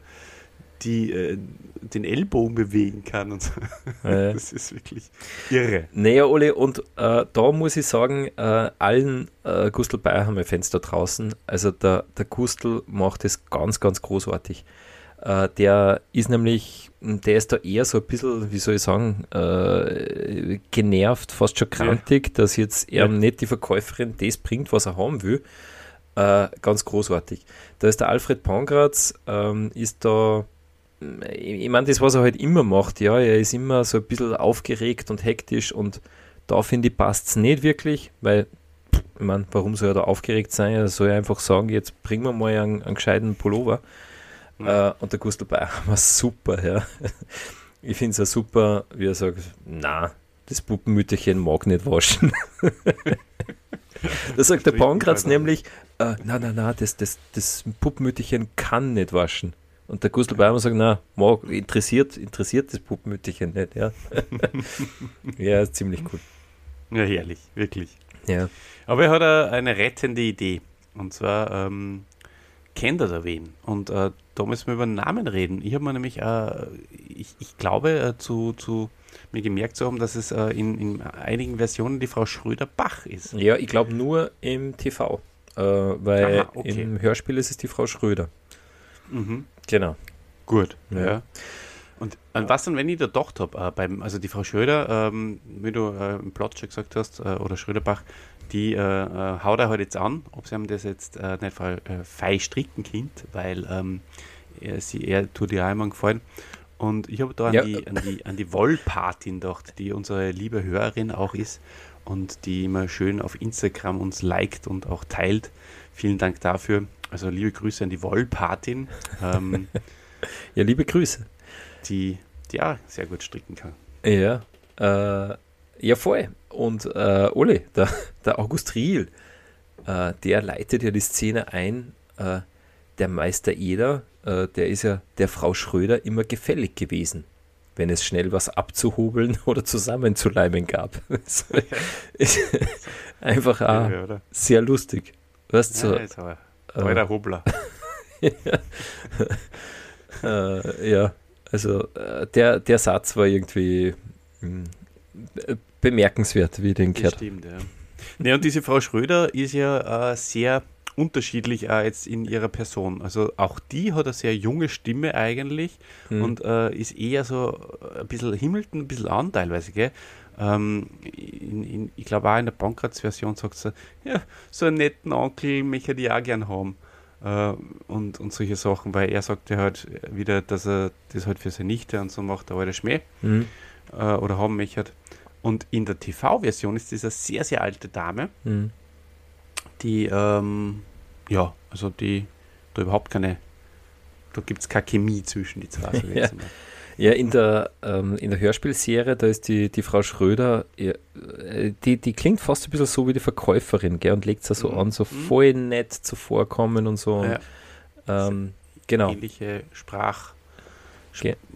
die äh, den Ellbogen bewegen kann und so. äh, Das ist wirklich irre. Naja, Ole, und äh, da muss ich sagen, äh, allen äh, Gustl Bayerhammer-Fans da draußen, also der, der Gustl macht es ganz, ganz großartig. Äh, der ist nämlich, der ist da eher so ein bisschen, wie soll ich sagen, äh, genervt, fast schon krantig, dass jetzt er Ja. nicht die Verkäuferin das bringt, was er haben will. Äh, ganz großartig. Da ist der Alfred Pangratz, ähm, ist da ich ich meine, das, was er halt immer macht, ja, er ist immer so ein bisschen aufgeregt und hektisch und da finde ich, passt es nicht wirklich, weil, ich meine, warum soll er da aufgeregt sein? Er soll einfach sagen, jetzt bringen wir mal einen, einen gescheiten Pullover. Ja. Äh, und der Gustl Bayer war super, ja. Ich finde es auch super, wie er sagt, na, das Puppenmütterchen mag nicht waschen. da sagt der Pankratz nämlich, äh, na, na, na, das, das, das Puppenmütterchen kann nicht waschen. Und der Gustl Beimer sagt, na, mag, interessiert, interessiert das Puppenmütterchen nicht, ja. ja, ist ziemlich cool. Ja, herrlich, wirklich. Ja. Aber er hat eine rettende Idee. Und zwar ähm, kennt er da wen. Und äh, da müssen wir über Namen reden. Ich habe mir nämlich, äh, ich, ich glaube, äh, zu, zu mir gemerkt zu haben, dass es äh, in, in einigen Versionen die Frau Schröder-Bach ist. Ja, ich glaube nur im TV, äh, weil Aha, okay. im Hörspiel ist es die Frau Schröder. Mhm. Genau. Gut, Ja. ja. Und an was dann, wenn ich da gedacht habe, äh, beim, also die Frau Schröder, ähm, wie du äh, im Plot schon gesagt hast, äh, oder Schröderbach, die äh, äh, haut er halt jetzt an, ob sie ihm das jetzt äh, nicht äh, fei stricken Kind, weil ähm, er, sie, er tut ihr auch immer gefallen. Und ich habe da an, Ja. die, an die, an die Wollpatin gedacht, die unsere liebe Hörerin auch ist und die immer schön auf Instagram uns liked und auch teilt. Vielen Dank dafür. Also liebe Grüße an die Wollpatin. Ähm, Ja, liebe Grüße. die, die auch sehr gut stricken kann. Ja, äh, ja voll. Und äh, Ole, der, der August Riel, äh, der leitet ja die Szene ein, äh, der Meister Eder, äh, der ist ja der Frau Schröder immer gefällig gewesen, wenn es schnell was abzuhobeln oder zusammenzuleimen gab. Einfach auch Ja, sehr lustig. Weißt Ja, du, aber äh, alter Hobler. äh, ja, also äh, der, der Satz war irgendwie mh, äh, bemerkenswert, wie ich den gehört stimmt, ja. Ne, und diese Frau Schröder ist ja äh, sehr unterschiedlich auch jetzt in ihrer Person. Also auch die hat eine sehr junge Stimme eigentlich Mhm. und äh, ist eher so ein bisschen himmelt ein bisschen an teilweise, gell? Ähm, in, in, ich glaube auch in der Bankrats-Version sagt sie, ja, so einen netten Onkel möchte ich auch gern haben. Äh, und, und solche Sachen, weil er sagt ja halt wieder, dass er das halt für seine Nichte und so macht, der alte Schmäh Mhm. äh, oder haben möchte. Und in der TV-Version ist eine sehr, sehr alte Dame, Mhm. die, ähm, ja, also die da überhaupt keine, da gibt es keine Chemie zwischen die zwei. Ja. Ja, in der, ähm, in der Hörspielserie, da ist die, die Frau Schröder, äh, die, die klingt fast ein bisschen so wie die Verkäuferin, gell, und legt es so Mhm. an, so Mhm. voll nett zuvorkommen und so. Ja, Ähm, genau, ähnliche Sprach.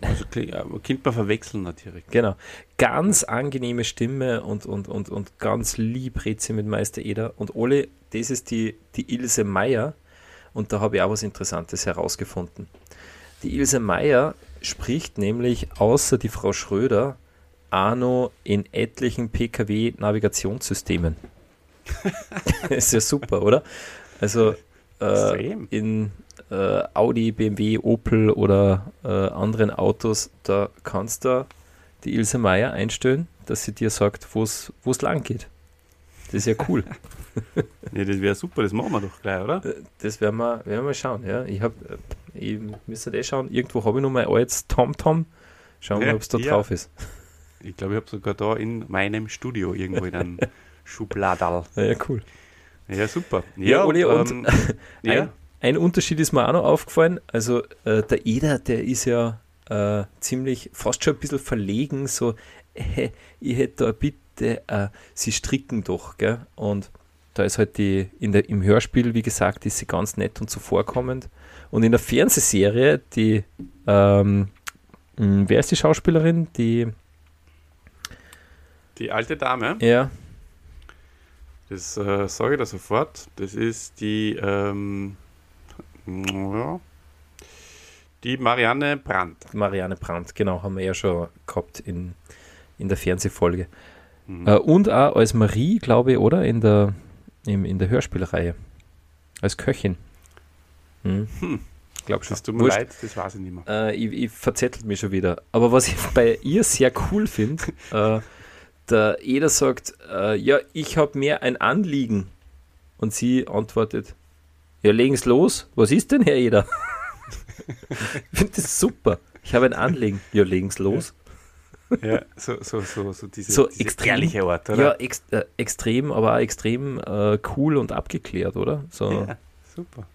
Also kling- Kind man verwechseln natürlich. genau. Ganz angenehme Stimme und, und, und, und ganz lieb redet sie mit Meister Eder. Und Ole, das ist die, die Ilse Meier. Und da habe ich auch was Interessantes herausgefunden. Die Ilse Meier spricht nämlich außer die Frau Schröder Arno in etlichen PKW-Navigationssystemen. ist ja super, oder? Also äh, in äh, Audi, BMW, Opel oder äh, anderen Autos, da kannst du die Ilse Meier einstellen, dass sie dir sagt, wo es lang geht. Das ist ja cool. Ja, das wäre super, das machen wir doch gleich, oder? Äh, Das werden wir, werden wir mal schauen. Ja. Ich habe, ich müsste eh schauen, irgendwo habe ich noch mein altes TomTom. Schauen wir Ja, mal, ob es da ja. drauf ist. Ich glaube, ich habe sogar da in meinem Studio irgendwo in einem Schubladal. Ja, ja, cool. Ja, super. Ja, Uli, und ähm, ja, Ein, ein Unterschied ist mir auch noch aufgefallen. Also äh, der Eder, der ist ja äh, ziemlich, fast schon ein bisschen verlegen, so, äh, ich hätte da bitte, äh, sie stricken doch, gell? Und da ist halt die, in der, im Hörspiel, wie gesagt, ist sie ganz nett und zuvorkommend. Und in der Fernsehserie, die, ähm, mh, wer ist die Schauspielerin? Die, die alte Dame, ja, das äh, sage ich da sofort, das ist die, ähm, ja, die Marianne Brandt. Marianne Brandt, genau, haben wir ja schon gehabt in, in der Fernsehfolge. Mhm. Äh, und auch als Marie, glaube ich, oder? In der, im, in der Hörspielreihe. Als Köchin. Hm. Hm. Glaub schon. Das tut mir Wurscht. leid, das weiß ich nicht mehr. Äh, ich, ich verzettelt mich schon wieder. Aber was ich bei ihr sehr cool finde, äh, der Eder sagt, äh, ja, ich habe mehr ein Anliegen. Und sie antwortet, ja, legen's los. Was ist denn, Herr Eder? ich finde das super. Ich habe ein Anliegen. Ja, legen's los. Ja, so, so, so, so diese, So diese extrem. ehrliche Art, Ja, oder? ex äh, extrem, aber auch extrem äh, cool und abgeklärt, oder? So, Ja, super.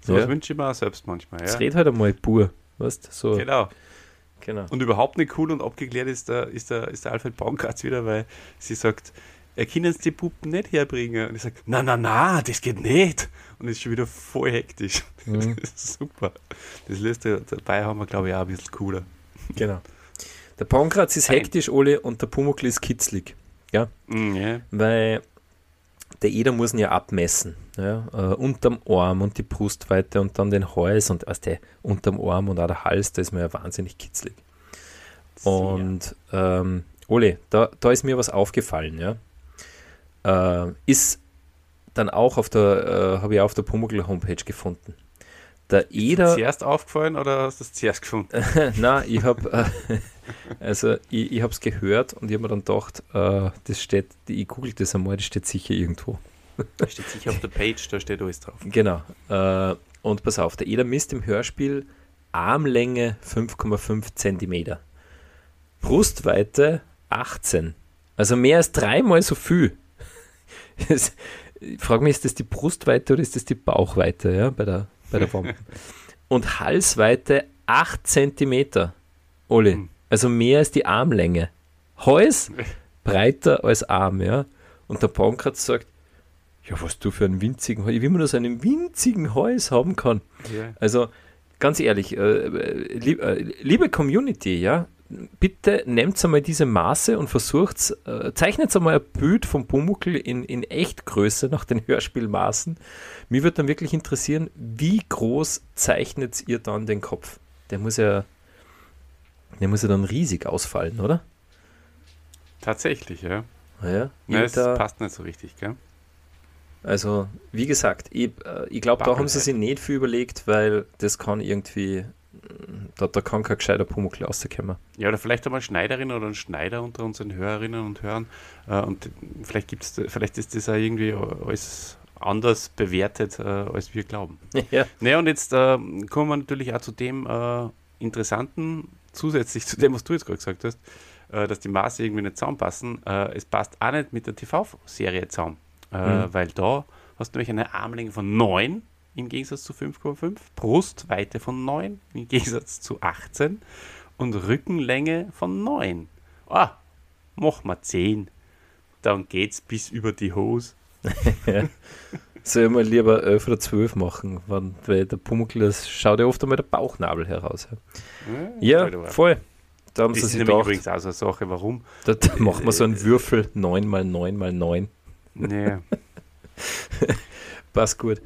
So Ja. wünsche ich mir auch selbst manchmal. es Ja. redet halt einmal pur, weißt so, Genau. genau. Und überhaupt nicht cool und abgeklärt ist der, ist der, ist der Alfred Baumgartz wieder, weil sie sagt, er kann jetzt die Puppen nicht herbringen. Und ich sage, na, na, na, das geht nicht. Und ist schon wieder voll hektisch. Mhm. Das ist super. Das lässt dabei haben wir, glaube ich, auch ein bisschen cooler. genau. Der Pankratz ist hektisch, Ole, und der Pumuckl ist kitzlig, Mm, ja. weil der Eder muss ihn ja abmessen, ja, äh, unterm Arm und die Brustweite und dann den Hals und was der unterm Arm und auch der Hals, da ist mir ja wahnsinnig kitzlig. Und ähm, Ole, da, da ist mir was aufgefallen, ja. Äh, ist dann auch auf der, äh, habe ich auf der Pumuckl Homepage gefunden. Der Ist Eder, zuerst aufgefallen oder hast du es zuerst gefunden? na, ich habe, äh, also ich, ich habe es gehört und ich habe mir dann gedacht, äh, das steht, ich google das einmal, das steht sicher irgendwo. Da steht sicher auf der Page, da steht alles drauf. Genau. Äh, und pass auf, der Eder misst im Hörspiel Armlänge 5,5 Zentimeter. Brustweite 18. Also mehr als dreimal so viel. Ich frage mich, ist das die Brustweite oder ist das die Bauchweite ja, bei der, bei der Wampe? Und Halsweite 8 Zentimeter. Oli, Hm. also mehr als die Armlänge. Hals breiter als Arm, ja. Und der Pankratz sagt, ja, was du für einen winzigen Hals, wie man nur so einen winzigen Hals haben kann. Ja. Also, ganz ehrlich, äh, lieb, äh, liebe Community, ja, bitte nehmt einmal diese Maße und versucht, äh, zeichnet einmal ein Bild vom Pumuckl in, in Echtgröße nach den Hörspielmaßen. Mich würde dann wirklich interessieren, wie groß zeichnet ihr dann den Kopf? Der muss ja, der muss ja dann riesig ausfallen, oder? Tatsächlich, ja. Ja, ja Irgendein- passt nicht so richtig, gell? Also, wie gesagt, ich, äh, ich glaube, da haben sie sich nicht viel überlegt, weil das kann irgendwie, da, da kann kein gescheiter Pumuckl rauskommen. Ja, oder vielleicht einmal Schneiderin oder ein Schneider unter unseren Hörerinnen und Hörern. Äh, und vielleicht gibt's, vielleicht ist das ja irgendwie alles anders bewertet, äh, als wir glauben. Ja. Naja, und jetzt äh, kommen wir natürlich auch zu dem äh, interessanten, zusätzlich zu dem, was du jetzt gerade gesagt hast, äh, dass die Maße irgendwie nicht zusammenpassen. Äh, es passt auch nicht mit der TV-Serie zusammen, mhm. weil da hast du nämlich eine Armlänge von 9 im Gegensatz zu 5,5, Brustweite von 9 im Gegensatz zu 18 und Rückenlänge von 9. Ah, mach mal 10. Dann geht's bis über die Hose. ja. Soll ich mal lieber 11 oder 12 machen, weil der Pumuckl, das schaut ja oft einmal der Bauchnabel heraus. Ja, ja voll. Da haben das sie sich gedacht, übrigens auch so eine Sache, warum? Da, da machen wir so einen Würfel 9 mal 9 mal 9. Nee. Passt gut.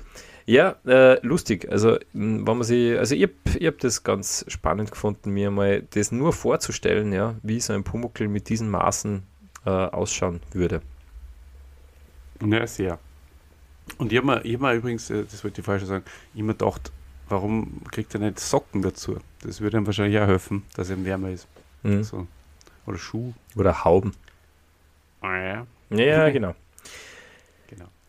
Ja, äh, lustig. Also, wenn man sich, also ich habe hab das ganz spannend gefunden, mir mal das nur vorzustellen, ja, wie so ein Pumuckl mit diesen Maßen äh, ausschauen würde. Ja, sehr. Und ich habe mir, hab mir übrigens, äh, das wollte ich schon sagen, immer gedacht, warum kriegt er nicht Socken dazu? Das würde ihm wahrscheinlich auch helfen, dass er wärmer ist. Mhm. So. Oder Schuh. Oder Hauben. Ah, ja. Ja, genau.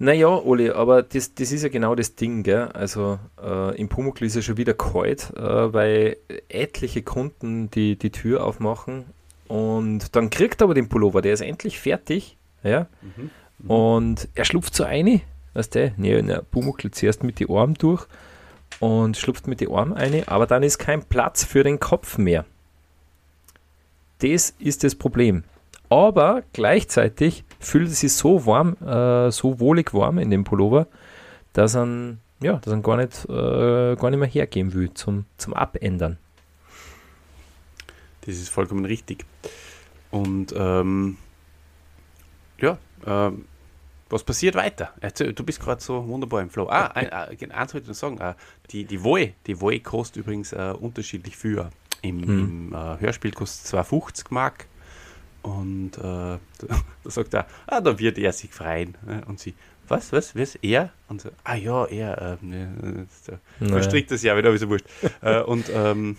Naja, Oli, aber das, das ist ja genau das Ding, gell? Also äh, im Pumuckl ist ja schon wieder kalt, äh, weil etliche Kunden die, die Tür aufmachen und dann kriegt er aber den Pullover, der ist endlich fertig, ja? Mhm. Mhm. Und er schlupft so eine, weißt du, ne, ne, Pumuckl zuerst mit die Armen durch und schlupft mit die Armen eine, aber dann ist kein Platz für den Kopf mehr. Das ist das Problem. Aber gleichzeitig fühlt es sich so warm, äh, so wohlig warm in dem Pullover, dass er, ja, dass gar, nicht, äh, gar nicht mehr hergeben will zum, zum Abändern. Das ist vollkommen richtig. Und ähm, ja, ähm, was passiert weiter? Du bist gerade so wunderbar im Flow. Ah, ein, ein, äh, eins wollte ich noch sagen. Uh, die, die Woe, die Woe kostet übrigens uh, unterschiedlich für. Im, hm. im uh, Hörspiel kostet 250 Mark. Und da, da, sagt er, ah, da wird er sich freien. Und sie, was, was, was, er? Und so, ah ja, er, äh, ne, da verstrickt das ja wieder, aber ist ja wurscht. und ähm,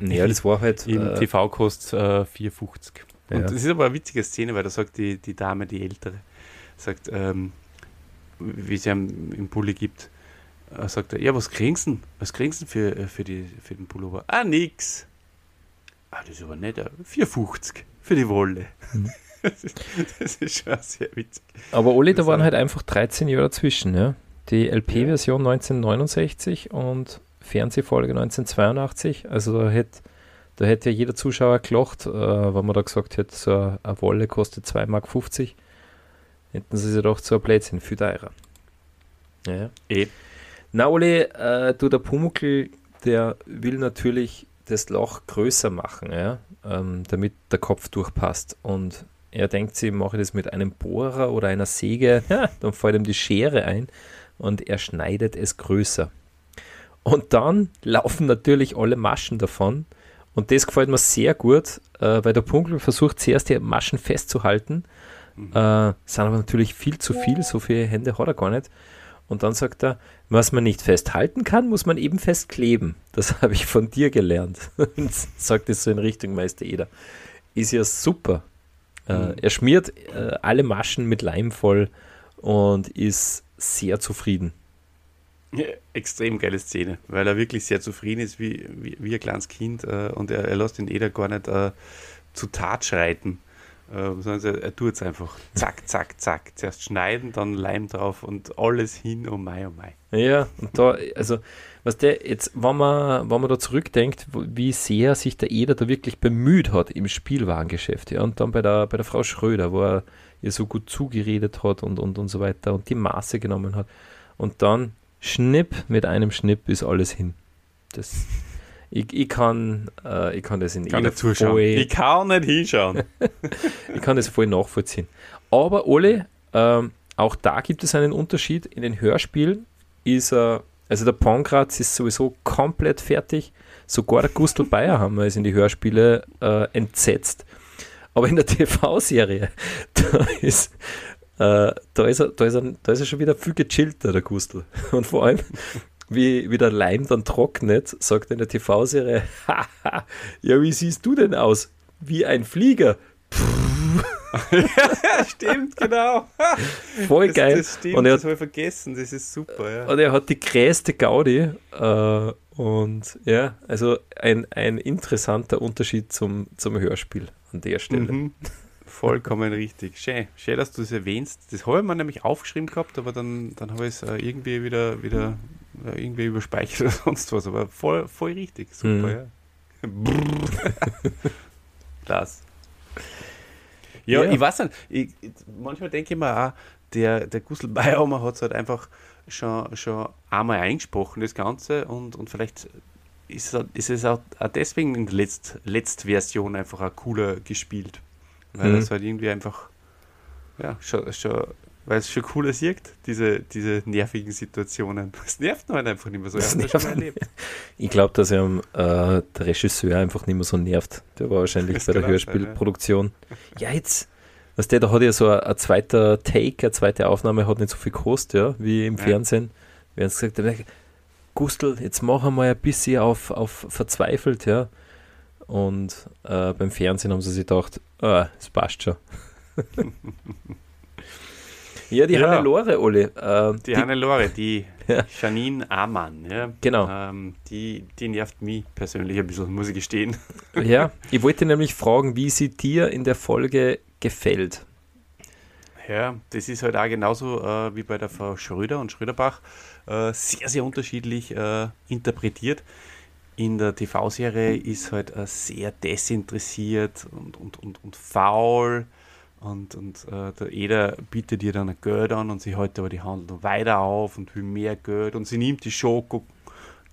ja, das war halt. Im TV kostet äh, 450. Und ja. das ist aber eine witzige Szene, weil da sagt die, die Dame, die Ältere, sagt, ähm, wie sie ihm im Pulli gibt, äh, sagt er, ja, was kriegst du Was kriegst du für, äh, für, die, für den Pullover? Ah, nix. Ah, das ist aber nicht, 4,50 für die Wolle. Mhm. Das, ist, das, ist, schon sehr witzig. Aber Oli, da waren halt einfach 13 Jahre dazwischen, ja. Die LP-Version 1969 und Fernsehfolge 1982. Also da hätte da hätte ja jeder Zuschauer gelacht, äh, wenn man da gesagt hätte, so eine Wolle kostet 2,50 Mark. Hätten sie sich gedacht, so ein Plätzchen, viel teurer. Ja. Eh. Na, Oli, äh, du, der Pumuckl, der will natürlich das Loch größer machen, ja, ähm, damit der Kopf durchpasst. Und er denkt sich, mache ich das mit einem Bohrer oder einer Säge, ja, dann fällt ihm die Schere ein und er schneidet es größer. Und dann laufen natürlich alle Maschen davon und das gefällt mir sehr gut, äh, weil der Punkt versucht zuerst die Maschen festzuhalten, mhm. äh, sind aber natürlich viel zu viel, so viele Hände hat er gar nicht. Und dann sagt er, was man nicht festhalten kann, muss man eben festkleben. Das habe ich von dir gelernt. Und sagt es so in Richtung Meister Eder. Ist ja super. Äh, mhm. er schmiert äh, alle Maschen mit Leim voll und ist sehr zufrieden. Ja, extrem geile Szene, weil er wirklich sehr zufrieden ist wie, wie, wie ein kleines Kind äh, und er, er lässt den Eder gar nicht äh, zu Tat schreiten, äh, sondern er, er tut es einfach. Zack, zack, zack. Zuerst schneiden, dann Leim drauf und alles hin, oh mein, oh mein. Ja, und da, also, was der jetzt, wenn man, wenn man da zurückdenkt, wie sehr sich der Eder da wirklich bemüht hat im Spielwarengeschäft, ja, und dann bei der, bei der Frau Schröder, wo er ihr so gut zugeredet hat und, und, und so weiter und die Maße genommen hat. Und dann Schnipp, mit einem Schnipp ist alles hin. Das, ich, ich, kann, äh, ich kann das in kann zuschauen. Voll, ich kann nicht hinschauen. ich kann das voll nachvollziehen. Aber Ole, ähm, auch da gibt es einen Unterschied. In den Hörspielen ist er, äh, also der Pankratz ist sowieso komplett fertig. Sogar der Gustl Bayerhammer ist in die Hörspiele äh, entsetzt. Aber in der TV-Serie, da ist, äh, da, ist er, da, ist er, da ist er schon wieder viel gechillter, der Gustl. Und vor allem, wie, wie der Leim dann trocknet, sagt in der TV-Serie, ja, wie siehst du denn aus? Wie ein Flieger. ja, stimmt, genau. Voll das, geil. Das stimmt, und er hat, das habe ich vergessen, das ist super. Ja. Und er hat die größte Gaudi. Äh, und ja, also ein, ein interessanter Unterschied zum, zum Hörspiel an der Stelle. Mhm. Vollkommen richtig. Schön. Schön, dass du es erwähnst. Das habe ich mir nämlich aufgeschrieben gehabt, aber dann, dann habe ich es äh, irgendwie wieder, wieder äh, irgendwie überspeichert oder sonst was. Aber voll, voll richtig. Super, mhm. ja. das. Ja, ja, ich weiß nicht. Ich, manchmal denke ich mir auch, der, der Gustl Bayaumer hat es halt einfach schon, schon einmal eingesprochen, das Ganze, und, und vielleicht ist, ist es auch, auch deswegen in der Letzt, Letztversion einfach auch cooler gespielt. Weil mhm. es halt irgendwie einfach, ja, schon, schon weil es schon cooler sieht, diese, diese nervigen Situationen. Es nervt halt einfach nicht mehr so. Das nervt. Ich glaube, dass er äh, der Regisseur einfach nicht mehr so nervt. Der war wahrscheinlich das bei der Hörspielproduktion. Ja. ja, jetzt, was der, da hat ja so ein, ein, zweiter Take, eine zweite Aufnahme hat nicht so viel gekostet, ja, wie im ja. Fernsehen. Wir haben gesagt, Gustl, jetzt machen wir ein bisschen auf, auf verzweifelt, ja. Und äh, beim Fernsehen haben sie sich gedacht, ah, es passt schon. Ja, die ja. Hannelore, Olli. Äh, die, die Hannelore, die ja. Janine Amann. Ja. Genau. Ähm, die, die nervt mich persönlich ein bisschen, muss ich gestehen. Ja, ich wollte nämlich fragen, wie sie dir in der Folge gefällt. Ja, das ist halt auch genauso äh, wie bei der Frau Schröder und Schröderbach äh, sehr, sehr unterschiedlich äh, interpretiert. In der TV-Serie ist halt äh, sehr desinteressiert und, und, und, und faul und, und äh, der Eder bietet ihr dann ein Geld an und sie hält aber die Hand weiter auf und will mehr Geld und sie nimmt die Schoko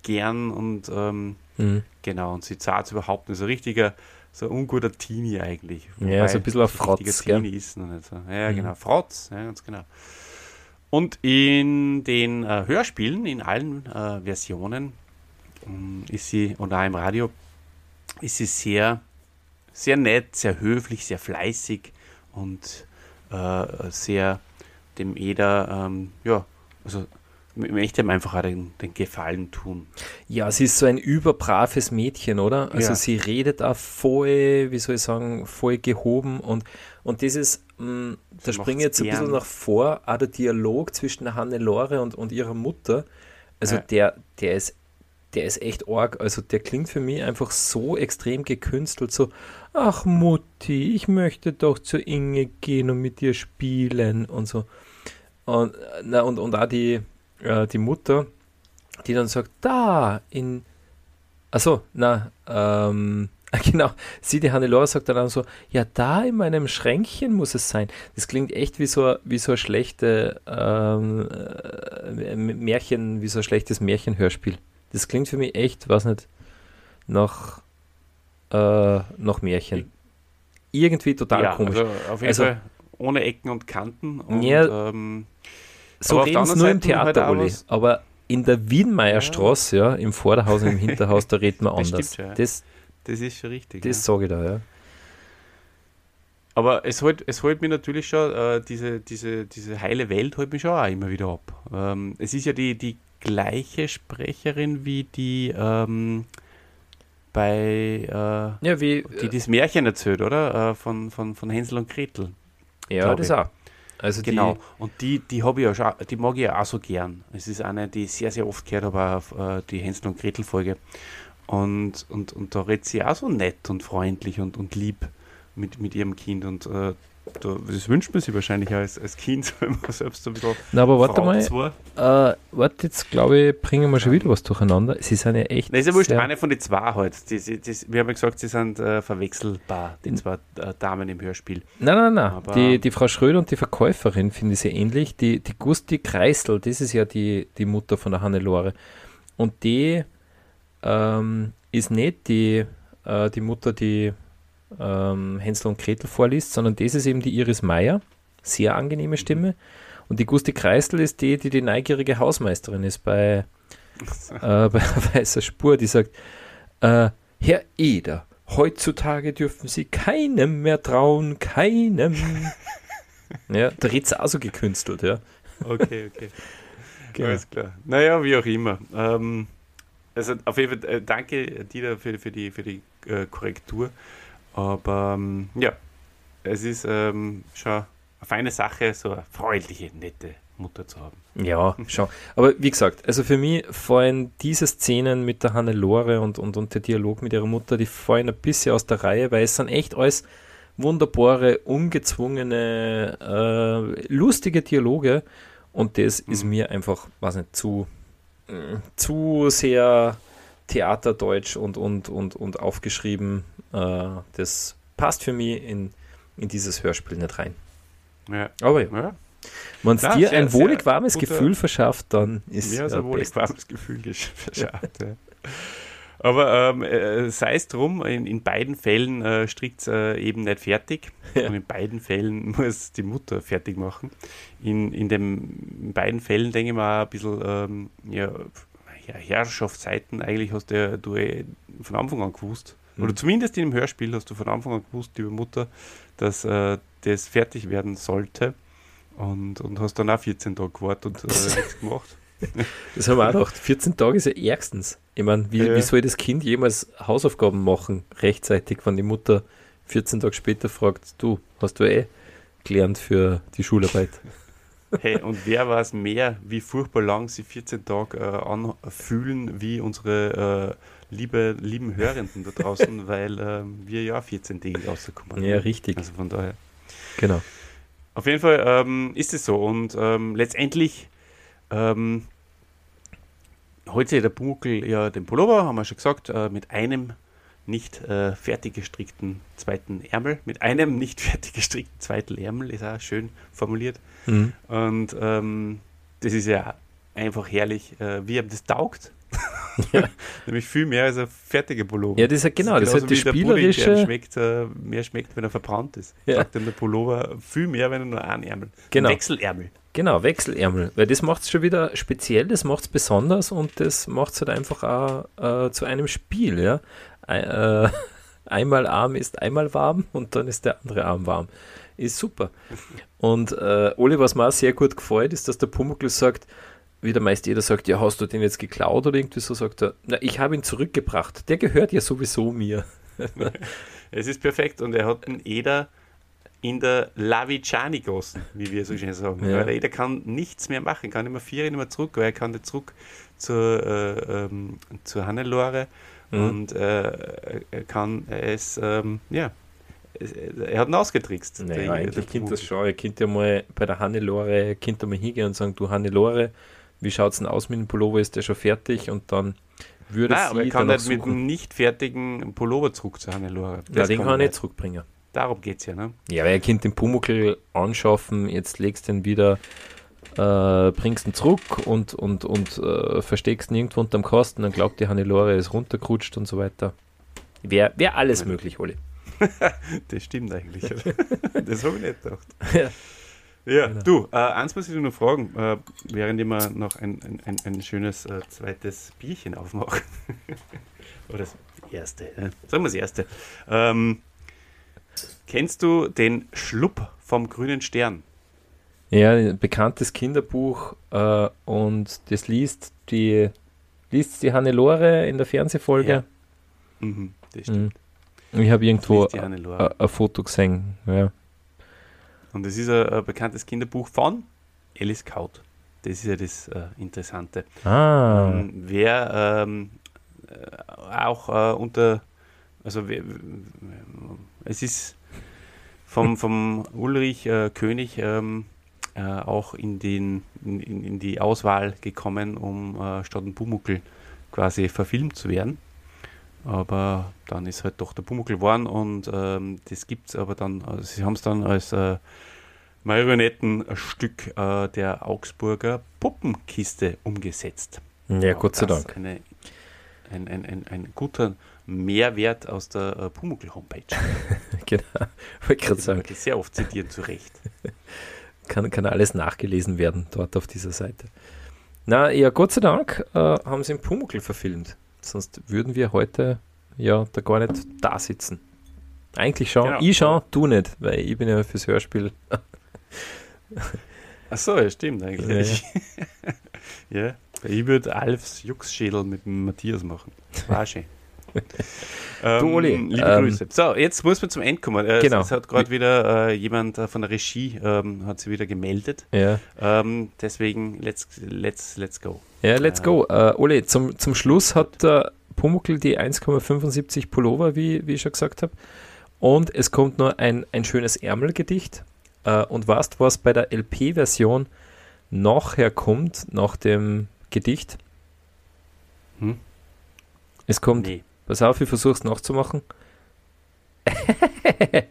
gern und ähm, mhm. genau, und sie zahlt es überhaupt nicht. So ein richtiger, so ein unguter Teenie eigentlich. Ja, so ein bisschen auf Frotz. Teenie ist noch nicht so. Ja, mhm. genau, Frotz, ja, ganz genau. Und in den äh, Hörspielen, in allen äh, Versionen, ähm, ist sie, und auch im Radio, ist sie sehr, sehr nett, sehr höflich, sehr fleißig und äh, sehr dem Eder, ähm, ja, also möchte ihm einfach auch den, den, Gefallen tun. Ja, sie ist so ein überbraves Mädchen, oder? Also ja. sie redet auch voll, wie soll ich sagen, voll gehoben und, und das ist, mh, mm, da springe ich jetzt ein bisschen nach vor, auch der Dialog zwischen Hannelore und, und ihrer Mutter, also ja. der, der ist der ist echt arg. Also der klingt für mich einfach so extrem gekünstelt, so, ach Mutti, ich möchte doch zu Inge gehen und mit dir spielen und so. Und, na, und, und auch die, äh, die Mutter, die dann sagt, da in, achso, na, ähm, genau, sie, die Hannelore, sagt dann so, ja, da in meinem Schränkchen muss es sein. Das klingt echt wie so, wie so ein schlechte ähm, äh, Märchen, wie so ein schlechtes Märchenhörspiel. Das klingt für mich echt, was nicht, nach, äh, nach Märchen. Irgendwie total ja, komisch. Also auf jeden also, Fall ohne Ecken und Kanten. Und, ja, ähm, so reden es nur im Theater, halt Olli. Aber in der Wienmeierstraße, ja. ja, im Vorderhaus und im Hinterhaus, da reden wir anders. Das, ja. das, das ist schon richtig. Das sage ich da, ja. Aber es holt, es holt mich natürlich schon, äh, diese, diese, diese heile Welt holt mich schon auch immer wieder ab. Ähm, es ist ja die, die gleiche Sprecherin wie die ähm, bei äh, ja, wie, die das Märchen erzählt, oder? Äh, von, von, von Hänsel und Gretel. Ja, das ich. auch. Also genau. Die, und die, die habe ich ja schon, die mag ich ja auch so gern. Es ist eine, die ich sehr, sehr oft gehört habe, auf äh, die Hänsel und Gretel Folge. Und, und, und da redet sie auch so nett und freundlich und, und lieb mit, mit ihrem Kind. Und äh, das wünscht man sich wahrscheinlich als, als Kind, wenn man selbst so ein bisschen. Na, aber warte mal. Äh, warte, jetzt glaube ich, bringen wir schon wieder was durcheinander. Sie sind ja echt. Nein, ist ja wurscht, eine von den zwei halt. Die, die, die, wir haben ja gesagt, sie sind äh, verwechselbar, die zwei äh, Damen im Hörspiel. Nein, nein, nein. Aber die, die Frau Schröder und die Verkäuferin finde ich sehr ähnlich. Die, die Gusti Kreisel, das ist ja die, die Mutter von der Hannelore. Und die ähm, ist nicht die, äh, die Mutter, die ähm, Hänsel und Gretel vorliest, sondern das ist eben die Iris Meier, sehr angenehme Stimme. Und die Gusti Kreisel ist die, die die neugierige Hausmeisterin ist bei, äh, bei Weißer Spur, die sagt, äh, Herr Eder, heutzutage dürfen Sie keinem mehr trauen, keinem. Ja, der Ritz auch so gekünstelt, ja. Okay, okay. genau. Alles klar. Naja, wie auch immer. Ähm, also auf jeden Fall äh, danke dir für, für die, für die äh, Korrektur. Aber ähm, ja, es ist ähm, schon eine feine Sache, so eine freundliche, nette Mutter zu haben. Ja, schon. Aber wie gesagt, also für mich fallen diese Szenen mit der Hannelore und, und, und der Dialog mit ihrer Mutter, die fallen ein bisschen aus der Reihe, weil es sind echt alles wunderbare, ungezwungene, äh, lustige Dialoge und das mhm. ist mir einfach, weiß nicht, zu, äh, zu sehr Theaterdeutsch und, und, und, und aufgeschrieben. Äh, das passt für mich in, in dieses Hörspiel nicht rein. Ja. Aber ja. ja. Wenn es dir ein wohlig warmes Gefühl verschafft, dann ist es. Ja, so ein wohlig warmes Gefühl verschafft. ja. Aber ähm, äh, sei es drum, in, in beiden Fällen äh, strickt es äh, eben nicht fertig. Ja. Und in beiden Fällen muss die Mutter fertig machen. In, in, dem, in beiden Fällen denke ich mal ein bisschen, ähm, ja, ja, Herrschaftszeiten, eigentlich hast du, ja, du eh von Anfang an gewusst. Mhm. Oder zumindest in dem Hörspiel hast du von Anfang an gewusst, liebe Mutter, dass äh, das fertig werden sollte. Und, und hast dann auch 14 Tage gewartet und äh, nichts gemacht. Das haben wir auch gedacht. 14 Tage ist ja ärgstens. Ich meine, wie, ja. wie soll das Kind jemals Hausaufgaben machen, rechtzeitig, wenn die Mutter 14 Tage später fragt, du, hast du eh gelernt für die Schularbeit? Hey, und wer weiß mehr, wie furchtbar lang sie 14 Tage äh, anfühlen, wie unsere äh, liebe, lieben Hörenden da draußen, weil äh, wir ja 14 Tage rauskommen. Ja, richtig. Also von daher. Genau. Auf jeden Fall ähm, ist es so. Und ähm, letztendlich ähm, holt sich der Pumuckl ja den Pullover, haben wir schon gesagt, äh, mit einem nicht äh, fertig gestrickten zweiten Ärmel. Mit einem nicht fertig gestrickten zweiten Ärmel, ist auch schön formuliert. Mhm. Und ähm, das ist ja einfach herrlich, äh, wie ihm das taugt. Ja. Nämlich viel mehr als ein fertiger Pullover. Ja, das ist ja genau, das, ist das spielerische. Pudding, schmeckt, äh, mehr schmeckt, wenn er verbrannt ist. Ja. Sagt der Pullover viel mehr, wenn er nur einen Ärmel. Genau. Wechselärmel. Genau, Wechselärmel. Weil das macht es schon wieder speziell, das macht es besonders und das macht es halt einfach auch äh, zu einem Spiel. Ja? Äh, einmal arm ist einmal warm und dann ist der andere Arm warm. Ist super. Und äh, Oli, was mir auch sehr gut gefällt, ist, dass der Pumuckl sagt, wie der meist jeder sagt, ja, hast du den jetzt geklaut oder irgendwie so, sagt er, na, ich habe ihn zurückgebracht. Der gehört ja sowieso mir. es ist perfekt und er hat einen Eder in der Laviciani gossen, wie wir so schön sagen. Ja. Weil der Eder kann nichts mehr machen, kann immer vier mehr zurück, weil er kann nicht zurück zur, äh, ähm, zur Hannelore mhm. und äh, er kann es, ähm, ja, er hat ihn ausgetrickst. Naja, der, eigentlich kennt das schon. Er könnte ja mal bei der Hannelore, könnte mal hingehen und sagen, du Hannelore, wie schaut es denn aus mit dem Pullover, ist der schon fertig? Und dann würde Nein, sie aber er kann nicht mit einem nicht fertigen Pullover zurück zu Hannelore. Ja, den kann er nicht zurückbringen. Darum geht es ja, ne? Ja, weil er könnte den Pumuckl anschaffen, jetzt legst du ihn wieder, äh, bringst ihn zurück und, und, und äh, versteckst ihn irgendwo unterm Kasten, dann glaubt die Hannelore, er ist runtergerutscht und so weiter. Wäre wär alles möglich, Oli. das stimmt eigentlich. das habe ich nicht gedacht. Ja. Ja, genau. du, äh, eins muss ich dir noch fragen, äh, während ich mal noch ein, ein, ein, schönes äh, zweites Bierchen aufmache. Oder das erste, äh, sagen wir das erste. Ähm, kennst du den Schlupp vom grünen Stern? Ja, ein bekanntes Kinderbuch äh, und das liest die, liest die Hannelore in der Fernsehfolge. Ja. Mhm, das stimmt. Mhm. Ich habe irgendwo ein Foto gesehen, ja. Und das ist ein, bekanntes Kinderbuch von Alice Kaut. Das ist ja das äh, Interessante. Ah. Ähm, wer ähm, äh, auch äh, unter, also wer, es ist vom, vom Ulrich äh, König ähm, äh, auch in, den, in, in, die Auswahl gekommen, um äh, statt ein Pumuckel quasi verfilmt zu werden. Aber dann ist halt doch der Pumuckl geworden und ähm, das gibt es aber dann, also sie haben es dann als äh, Marionettenstück äh, der Augsburger Puppenkiste umgesetzt. Ja, Gott sei Dank. Eine, ein, ein, ein, ein guter Mehrwert aus der äh, Pumuckl-Homepage. genau, wollte gerade sagen. Sehr oft zitieren, zu Recht. kann, kann alles nachgelesen werden dort auf dieser Seite. Na ja, Gott sei Dank äh, haben sie im Pumuckl verfilmt. Sonst würden wir heute ja da gar nicht da sitzen. Eigentlich schon. Genau. Ich schon, du nicht, weil ich bin ja fürs Hörspiel Ach so, ja, stimmt eigentlich. Ja, ja. ich würde Alfs Juxschädel mit Matthias machen. War schön. Ähm, Du, Oli, liebe ähm, Grüße. So, jetzt muss man zum Ende kommen. Äh, Genau. Es, es hat gerade wieder äh, jemand äh, von der Regie ähm, hat sich wieder gemeldet. Ja, Ähm, deswegen, let's, let's, let's go. ja let's go. Äh, Ole, zum, zum Schluss hat der Pumuckl die 1,75 Pullover, wie, wie ich schon gesagt habe. Und es kommt nur ein, ein schönes Ärmelgedicht. Äh, und weißt was bei der LP-Version nachher kommt, nach dem Gedicht? Hm? Es kommt, Nee. Pass auf, ich versuche es nachzumachen.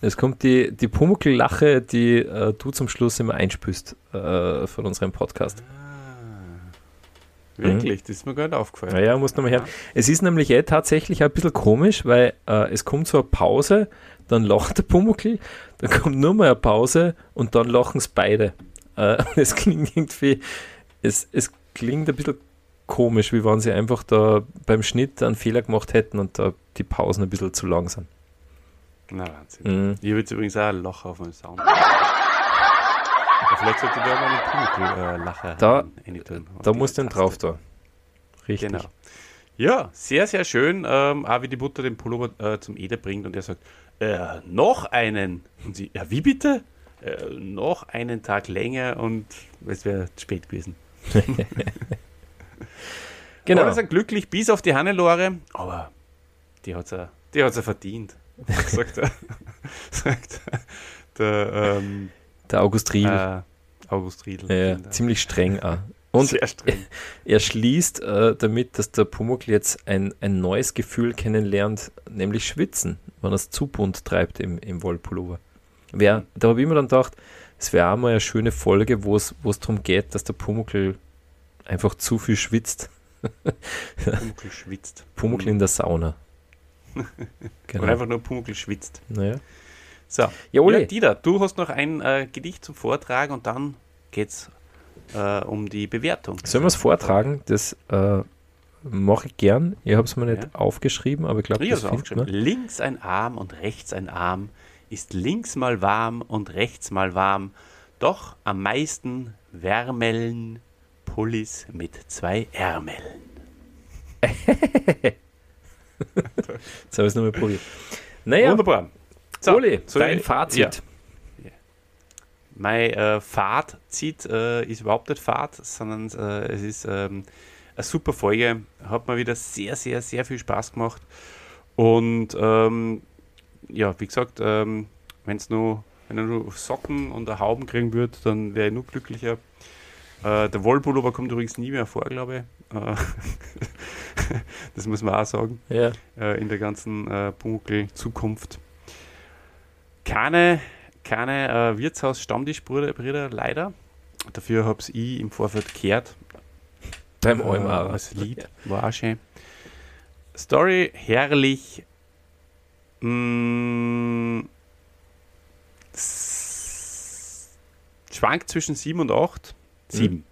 es kommt die, die Pumuckl-Lache, die äh, du zum Schluss immer einspüst äh, von unserem Podcast. Ah, wirklich, das ist mir gar nicht aufgefallen. Naja, muss nochmal her. Es ist nämlich eh tatsächlich ein bisschen komisch, weil äh, es kommt so eine Pause, dann lacht der Pumuckl, dann kommt nur mal eine Pause und dann lachen es beide. Äh, es klingt irgendwie, es, es klingt ein bisschen komisch, wie wenn sie einfach da beim Schnitt einen Fehler gemacht hätten und da die Pausen ein bisschen zu lang sind. Na, Wahnsinn. Mhm. Ich habe jetzt übrigens auch ein Loch auf meinem Sound. Vielleicht sollte da mal einen Pumuckl-Lacher Da- tun. Da musst du den drauf da. Richtig. Genau. Ja, sehr, sehr schön. Ähm, auch wie die Mutter den Pullover äh, zum Eder bringt und er sagt, äh, noch einen. Und sie, ja, wie bitte? Äh, noch einen Tag länger und es wäre zu spät gewesen. Genau. Alle sind glücklich bis auf die Hannelore, aber die hat es die hat's ja verdient. sagt er. sagt der ähm, Der August Riedl. äh, August Riedl. ja, ziemlich streng auch. Und streng. Er schließt äh, damit, dass der Pumuckl jetzt ein, ein neues Gefühl kennenlernt, nämlich Schwitzen, wenn er es zu bunt treibt im, im Wollpullover. Wär, da habe ich mir dann gedacht, es wäre auch mal eine schöne Folge, wo es wo es darum geht, dass der Pumuckl einfach zu viel schwitzt. Pumuckl schwitzt. Pumuckl in der Sauna. Und Genau. einfach nur Pumuckl schwitzt. Naja. So. Ja, Oli. Ja, Dieter, du hast noch ein äh, Gedicht zum Vortragen und dann geht's äh, um die Bewertung. Sollen wir es vortragen? Das äh, mache ich gern. Ich habe es mir nicht Ja. aufgeschrieben, aber ich glaube, Ich das aufgeschrieben. man. Links ein Arm und rechts ein Arm, ist links mal warm und rechts mal warm, doch am meisten wärmeln Pullis mit zwei Ärmeln. Jetzt habe ich es nochmal probiert. Naja, Wunderbar. Oli, soll dein ich- Fazit. Ja. Mein äh, Fazit äh, ist überhaupt nicht Fahrt, sondern äh, es ist ähm, eine super Folge. Hat mir wieder sehr, sehr, sehr viel Spaß gemacht. Und ähm, ja, wie gesagt, ähm, wenn's nur, wenn er nur Socken und eine Hauben kriegen würde, dann wäre ich nur glücklicher. Äh, der Wollpullover kommt übrigens nie mehr vor, glaube ich. Äh, das muss man auch sagen Ja. äh, in der ganzen äh, Pumuckl-Zukunft. Keine, keine äh, Wirtshaus-Stammtischbrüder Brüder, leider. Dafür habe ich im Vorfeld gehört. Beim äh, Almar. als Lied. War auch schön. Story herrlich. Mm, s- schwankt zwischen 7 und 8. 7.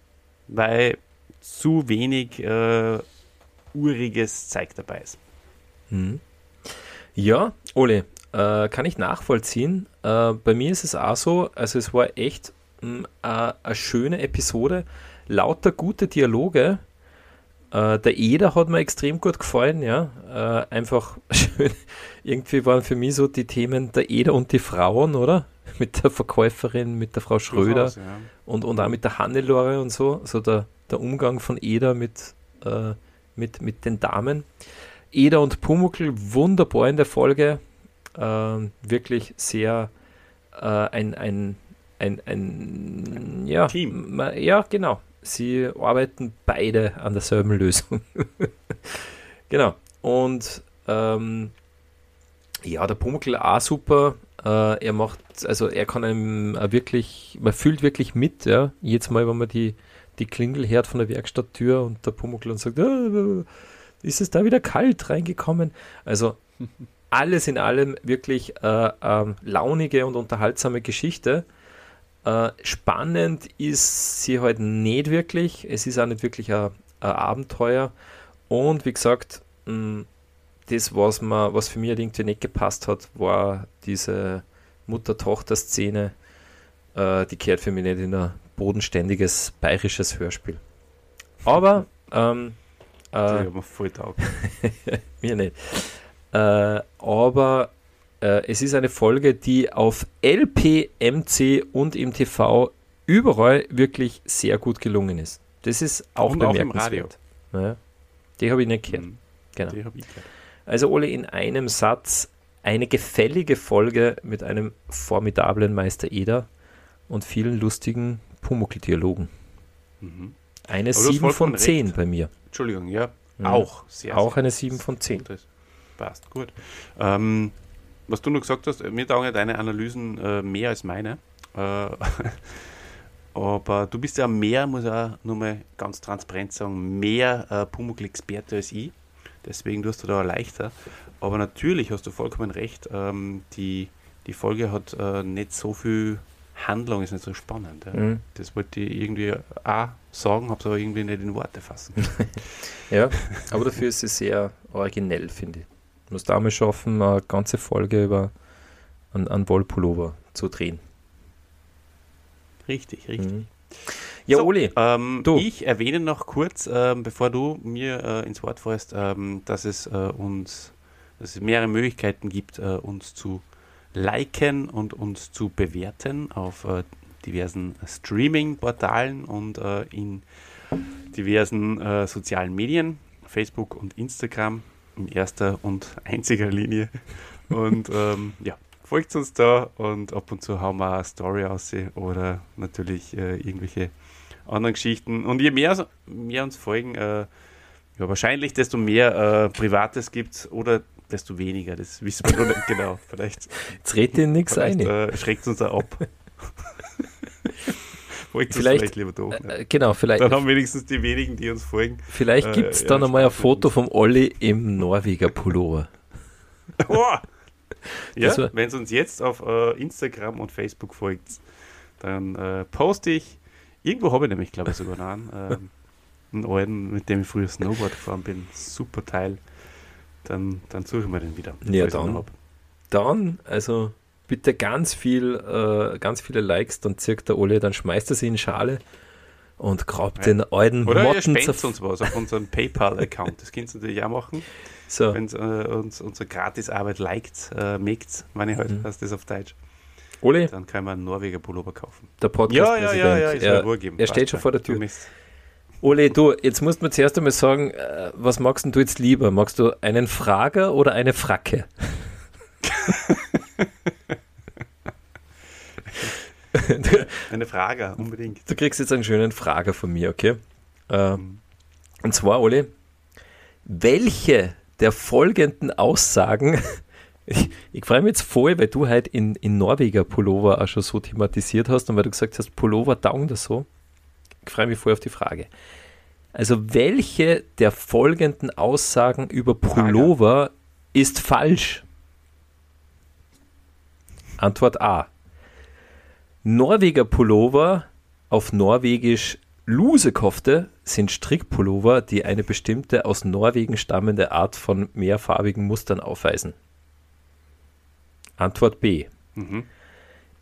Weil zu wenig äh, uriges Zeug dabei ist. Mhm. Ja, Ole, äh, kann ich nachvollziehen. Äh, bei mir ist es auch so, also es war echt mh, äh, eine schöne Episode, lauter gute Dialoge. Äh, der Eder hat mir extrem gut gefallen, ja. Äh, einfach schön. Irgendwie waren für mich so die Themen der Eder und die Frauen, oder? Mit der Verkäuferin, mit der Frau Schröder Durchaus, ja. Und, und auch mit der Hannelore und so, so der, der Umgang von Eder mit, äh, mit, mit den Damen. Eder und Pumuckl wunderbar in der Folge, ähm, wirklich sehr äh, ein, ein, ein, ein ja, Team. Ja, genau. Sie arbeiten beide an derselben Lösung. genau. Und ähm, ja, der Pumuckl auch super. Äh, er macht, also er kann einem auch wirklich, man fühlt wirklich mit, ja. Jedes Mal, wenn man die, die Klingel hört von der Werkstatttür und der Pumuckl und sagt, "Ah, ist es da wieder kalt reingekommen? Also alles in allem wirklich äh, ähm, launige und unterhaltsame Geschichte. Äh, spannend ist sie halt nicht wirklich. Es ist auch nicht wirklich ein, ein Abenteuer. Und wie gesagt, mh, das, was, man, was für mich halt irgendwie nicht gepasst hat, war diese, Mutter-Tochter-Szene, äh, die kehrt für mich nicht in ein bodenständiges bayerisches Hörspiel. Aber, ähm, Die haben mir voll taugt. mir nicht. Äh, aber äh, es ist eine Folge, die auf LP, MC und im TV überall wirklich sehr gut gelungen ist. Das ist auch Und auch im bemerkenswert. Ja, die habe ich nicht gehört. Mhm. Genau. Die hab ich gehört. Also Ole, in einem Satz eine gefällige Folge mit einem formidablen Meister Eder und vielen lustigen Pumuckl-Dialogen. Mhm. Eine hast 7 vollkommen von 10 recht. bei mir. Entschuldigung, ja. Mhm. Auch sehr. Auch sehr eine 7 von 10. gut ist. Passt, gut. Ähm, was du noch gesagt hast, mir taugen ja deine Analysen äh, mehr als meine. Äh, aber du bist ja mehr, muss ich auch nur mal ganz transparent sagen, mehr äh, Pumuckl-Experte als ich. Deswegen tust du da leichter. Aber natürlich hast du vollkommen recht. Ähm, die, die Folge hat äh, nicht so viel Handlung, ist nicht so spannend. Ja. Mhm. Das wollte ich irgendwie auch sagen, habe es aber irgendwie nicht in Worte fassen. Ja, aber dafür ist sie sehr originell, finde ich. Du musst einmal schaffen, eine ganze Folge über einen, einen Wollpullover zu drehen. richtig, richtig. Mhm. Ja, So, Oli, Ähm. Ich erwähne noch kurz, ähm, bevor du mir äh, ins Wort fällst, ähm, dass es äh, uns, dass es mehrere Möglichkeiten gibt, äh, uns zu liken und uns zu bewerten auf äh, diversen Streaming-Portalen und äh, in diversen äh, sozialen Medien, Facebook und Instagram in erster und einziger Linie. Und ähm, ja, folgt uns da und ab und zu hauen wir eine Story aus oder natürlich äh, irgendwelche anderen Geschichten. Und je mehr, mehr uns folgen, äh, ja, wahrscheinlich desto mehr äh, Privates gibt oder desto weniger. Das wissen wir noch nicht genau. Vielleicht, jetzt red dir nichts ein. äh, schreckt uns da ab. Vielleicht- vielleicht lieber doch. nicht. Äh, genau, vielleicht, Dann haben wenigstens die wenigen, die uns folgen. vielleicht äh, gibt es ja, dann einmal ein Foto vom Olli im Norweger Pullover. Oh! Ja, wenn es uns jetzt auf äh, Instagram und Facebook folgt, dann äh, poste ich, irgendwo habe ich nämlich, glaube ich, sogar noch einen, ähm, einen alten, mit dem ich früher Snowboard gefahren bin. Super Teil. Dann, dann suche ich mir den wieder. Ja, dann. Dann, also bitte ganz viel, äh, ganz viele Likes, dann zirkt der Ole, dann schmeißt er sie in Schale und grabt Ja. den alten Oder ihr Motten zerf- uns was auf unserem PayPal-Account. Das könnt ihr natürlich auch machen, So, wenn äh, uns unsere Gratisarbeit liked, äh, megt, wenn ich halt, Mhm. heißt das auf Deutsch. Ole, Dann kann man einen Norweger Pullover kaufen. der Podcast-Präsident, ist er, mir Ruhe geben. er steht schon vor der Tür. Ole, du, jetzt musst du mir zuerst einmal sagen, äh, was magst denn du jetzt lieber? Magst du einen Frager oder eine Fracke? Eine Frage, unbedingt. Du kriegst jetzt einen schönen Frager von mir, okay? Äh, und zwar, Ole, welche der folgenden Aussagen, ich, ich freue mich jetzt voll, weil du halt in, in Norweger Pullover auch schon so thematisiert hast und weil du gesagt hast, Pullover taugen das so. Ich freue mich voll auf die Frage. Also, welche der folgenden Aussagen über Pullover ist falsch? Antwort A. Norweger Pullover, auf Norwegisch Lusekofte, sind Strickpullover, die eine bestimmte aus Norwegen stammende Art von mehrfarbigen Mustern aufweisen. Antwort B. Mhm.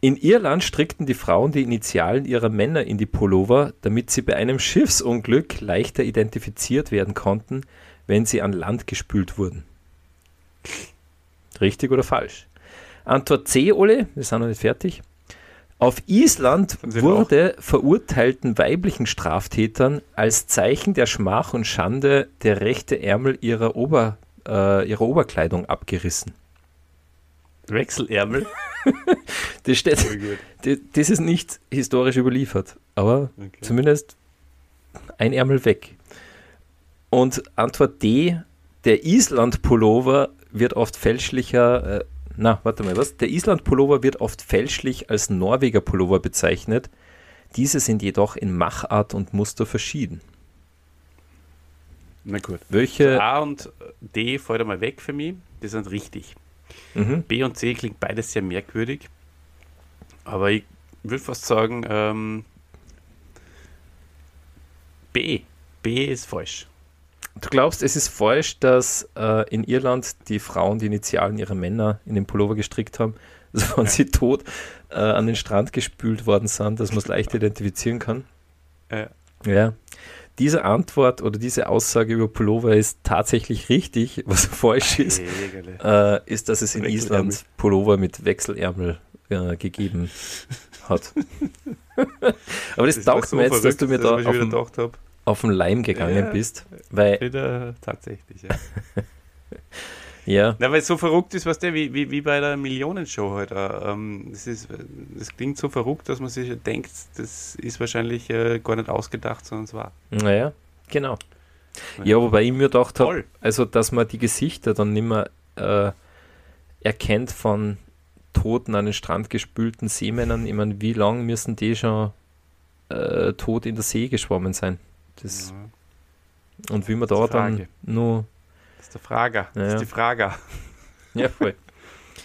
In Irland strickten die Frauen die Initialen ihrer Männer in die Pullover, damit sie bei einem Schiffsunglück leichter identifiziert werden konnten, wenn sie an Land gespült wurden. Richtig oder falsch? Antwort C, Ole, wir sind noch nicht fertig. Auf Island wurde verurteilten weiblichen Straftätern als Zeichen der Schmach und Schande der rechte Ärmel ihrer, Ober, äh, ihrer Oberkleidung abgerissen. Wechselärmel. Das, steht, das ist nicht historisch überliefert, aber Okay. zumindest ein Ärmel weg. Und Antwort D, der Island-Pullover wird oft fälschlicher, äh, na, warte mal, was? Der Island-Pullover wird oft fälschlich als Norweger-Pullover bezeichnet. Diese sind jedoch in Machart und Muster verschieden. Na gut. Welche? A und D fällt einmal weg für mich. Die sind richtig. Mhm. B und C klingt beides sehr merkwürdig. Aber ich würde fast sagen, ähm, B. B ist falsch. Du glaubst, es ist falsch, dass äh, in Irland die Frauen die Initialen ihrer Männer in den Pullover gestrickt haben, also wenn sie tot äh, an den Strand gespült worden sind, dass man es leicht identifizieren kann. Ja. Ja. Diese Antwort oder diese Aussage über Pullover ist tatsächlich richtig. Was falsch ist, äh, ist, dass es in. Island Pullover mit Wechselärmel äh, gegeben hat. Aber das, war taugt so mir jetzt, dass du mir da auf den, auf den Leim gegangen Ja. bist. Weil, Wieder tatsächlich, ja. ja, Na, weil es so verrückt ist, was der, wie, wie, wie bei der Millionenshow heute. Ähm, das, ist, das klingt so verrückt, dass man sich denkt, das ist wahrscheinlich äh, gar nicht ausgedacht, sondern es war. naja, genau. Ja, wobei ich mir gedacht habe, Toll. also dass man die Gesichter dann nicht mehr äh, erkennt von toten an den Strand gespülten Seemännern. Ich meine, wie lange müssen die schon äh, tot in der See geschwommen sein? Das, Ja, Und wie man da dann nur. Das ist der Frager. Das Ja. ist die Frager. Ja, voll.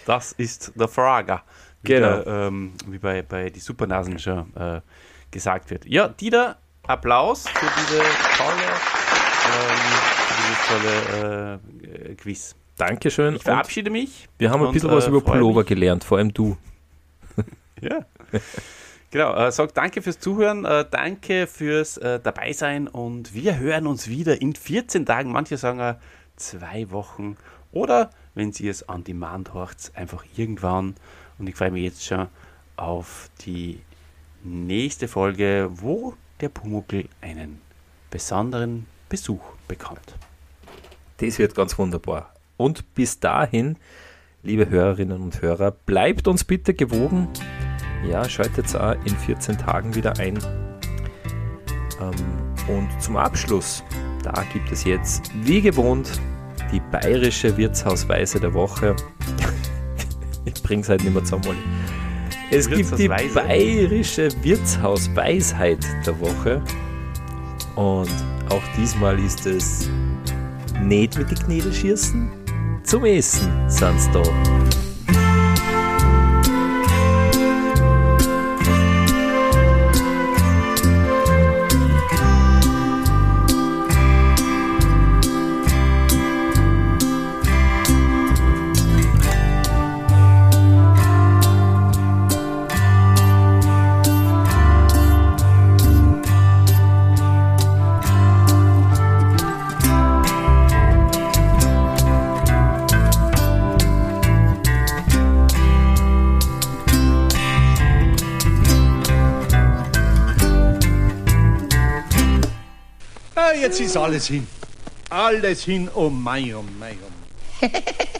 Das ist der Frager. Wie Genau. der, ähm, wie bei, bei die Supernasen schon äh, gesagt wird. Ja, Dieter, Applaus für diese tolle, ähm, für dieses tolle äh, Quiz. Dankeschön. Ich Und verabschiede mich. wir haben ein und, bisschen was äh, über Pullover mich. gelernt, vor allem du. Ja. genau, äh, sag danke fürs Zuhören, äh, danke fürs äh, Dabeisein und wir hören uns wieder in 14 Tagen. Manche sagen äh, zwei Wochen oder wenn Sie es on demand hört, einfach irgendwann. Und ich freue mich jetzt schon auf die nächste Folge, wo der Pumuckel einen besonderen Besuch bekommt. Das wird ganz wunderbar. Und bis dahin, liebe Hörerinnen und Hörer, bleibt uns bitte gewogen. Ja, schaltet auch in 14 Tagen wieder ein. Ähm, und zum Abschluss, da gibt es jetzt, wie gewohnt, die bayerische Wirtshausweise der Woche. ich bring's halt nicht mehr zusammen. Es gibt die bayerische Wirtshausweisheit der Woche. Und auch diesmal ist es nicht mit den Knädel schießen, zum Essen sind's da. Jetzt ist alles hin. Alles hin, oh mein, oh mein, oh mein.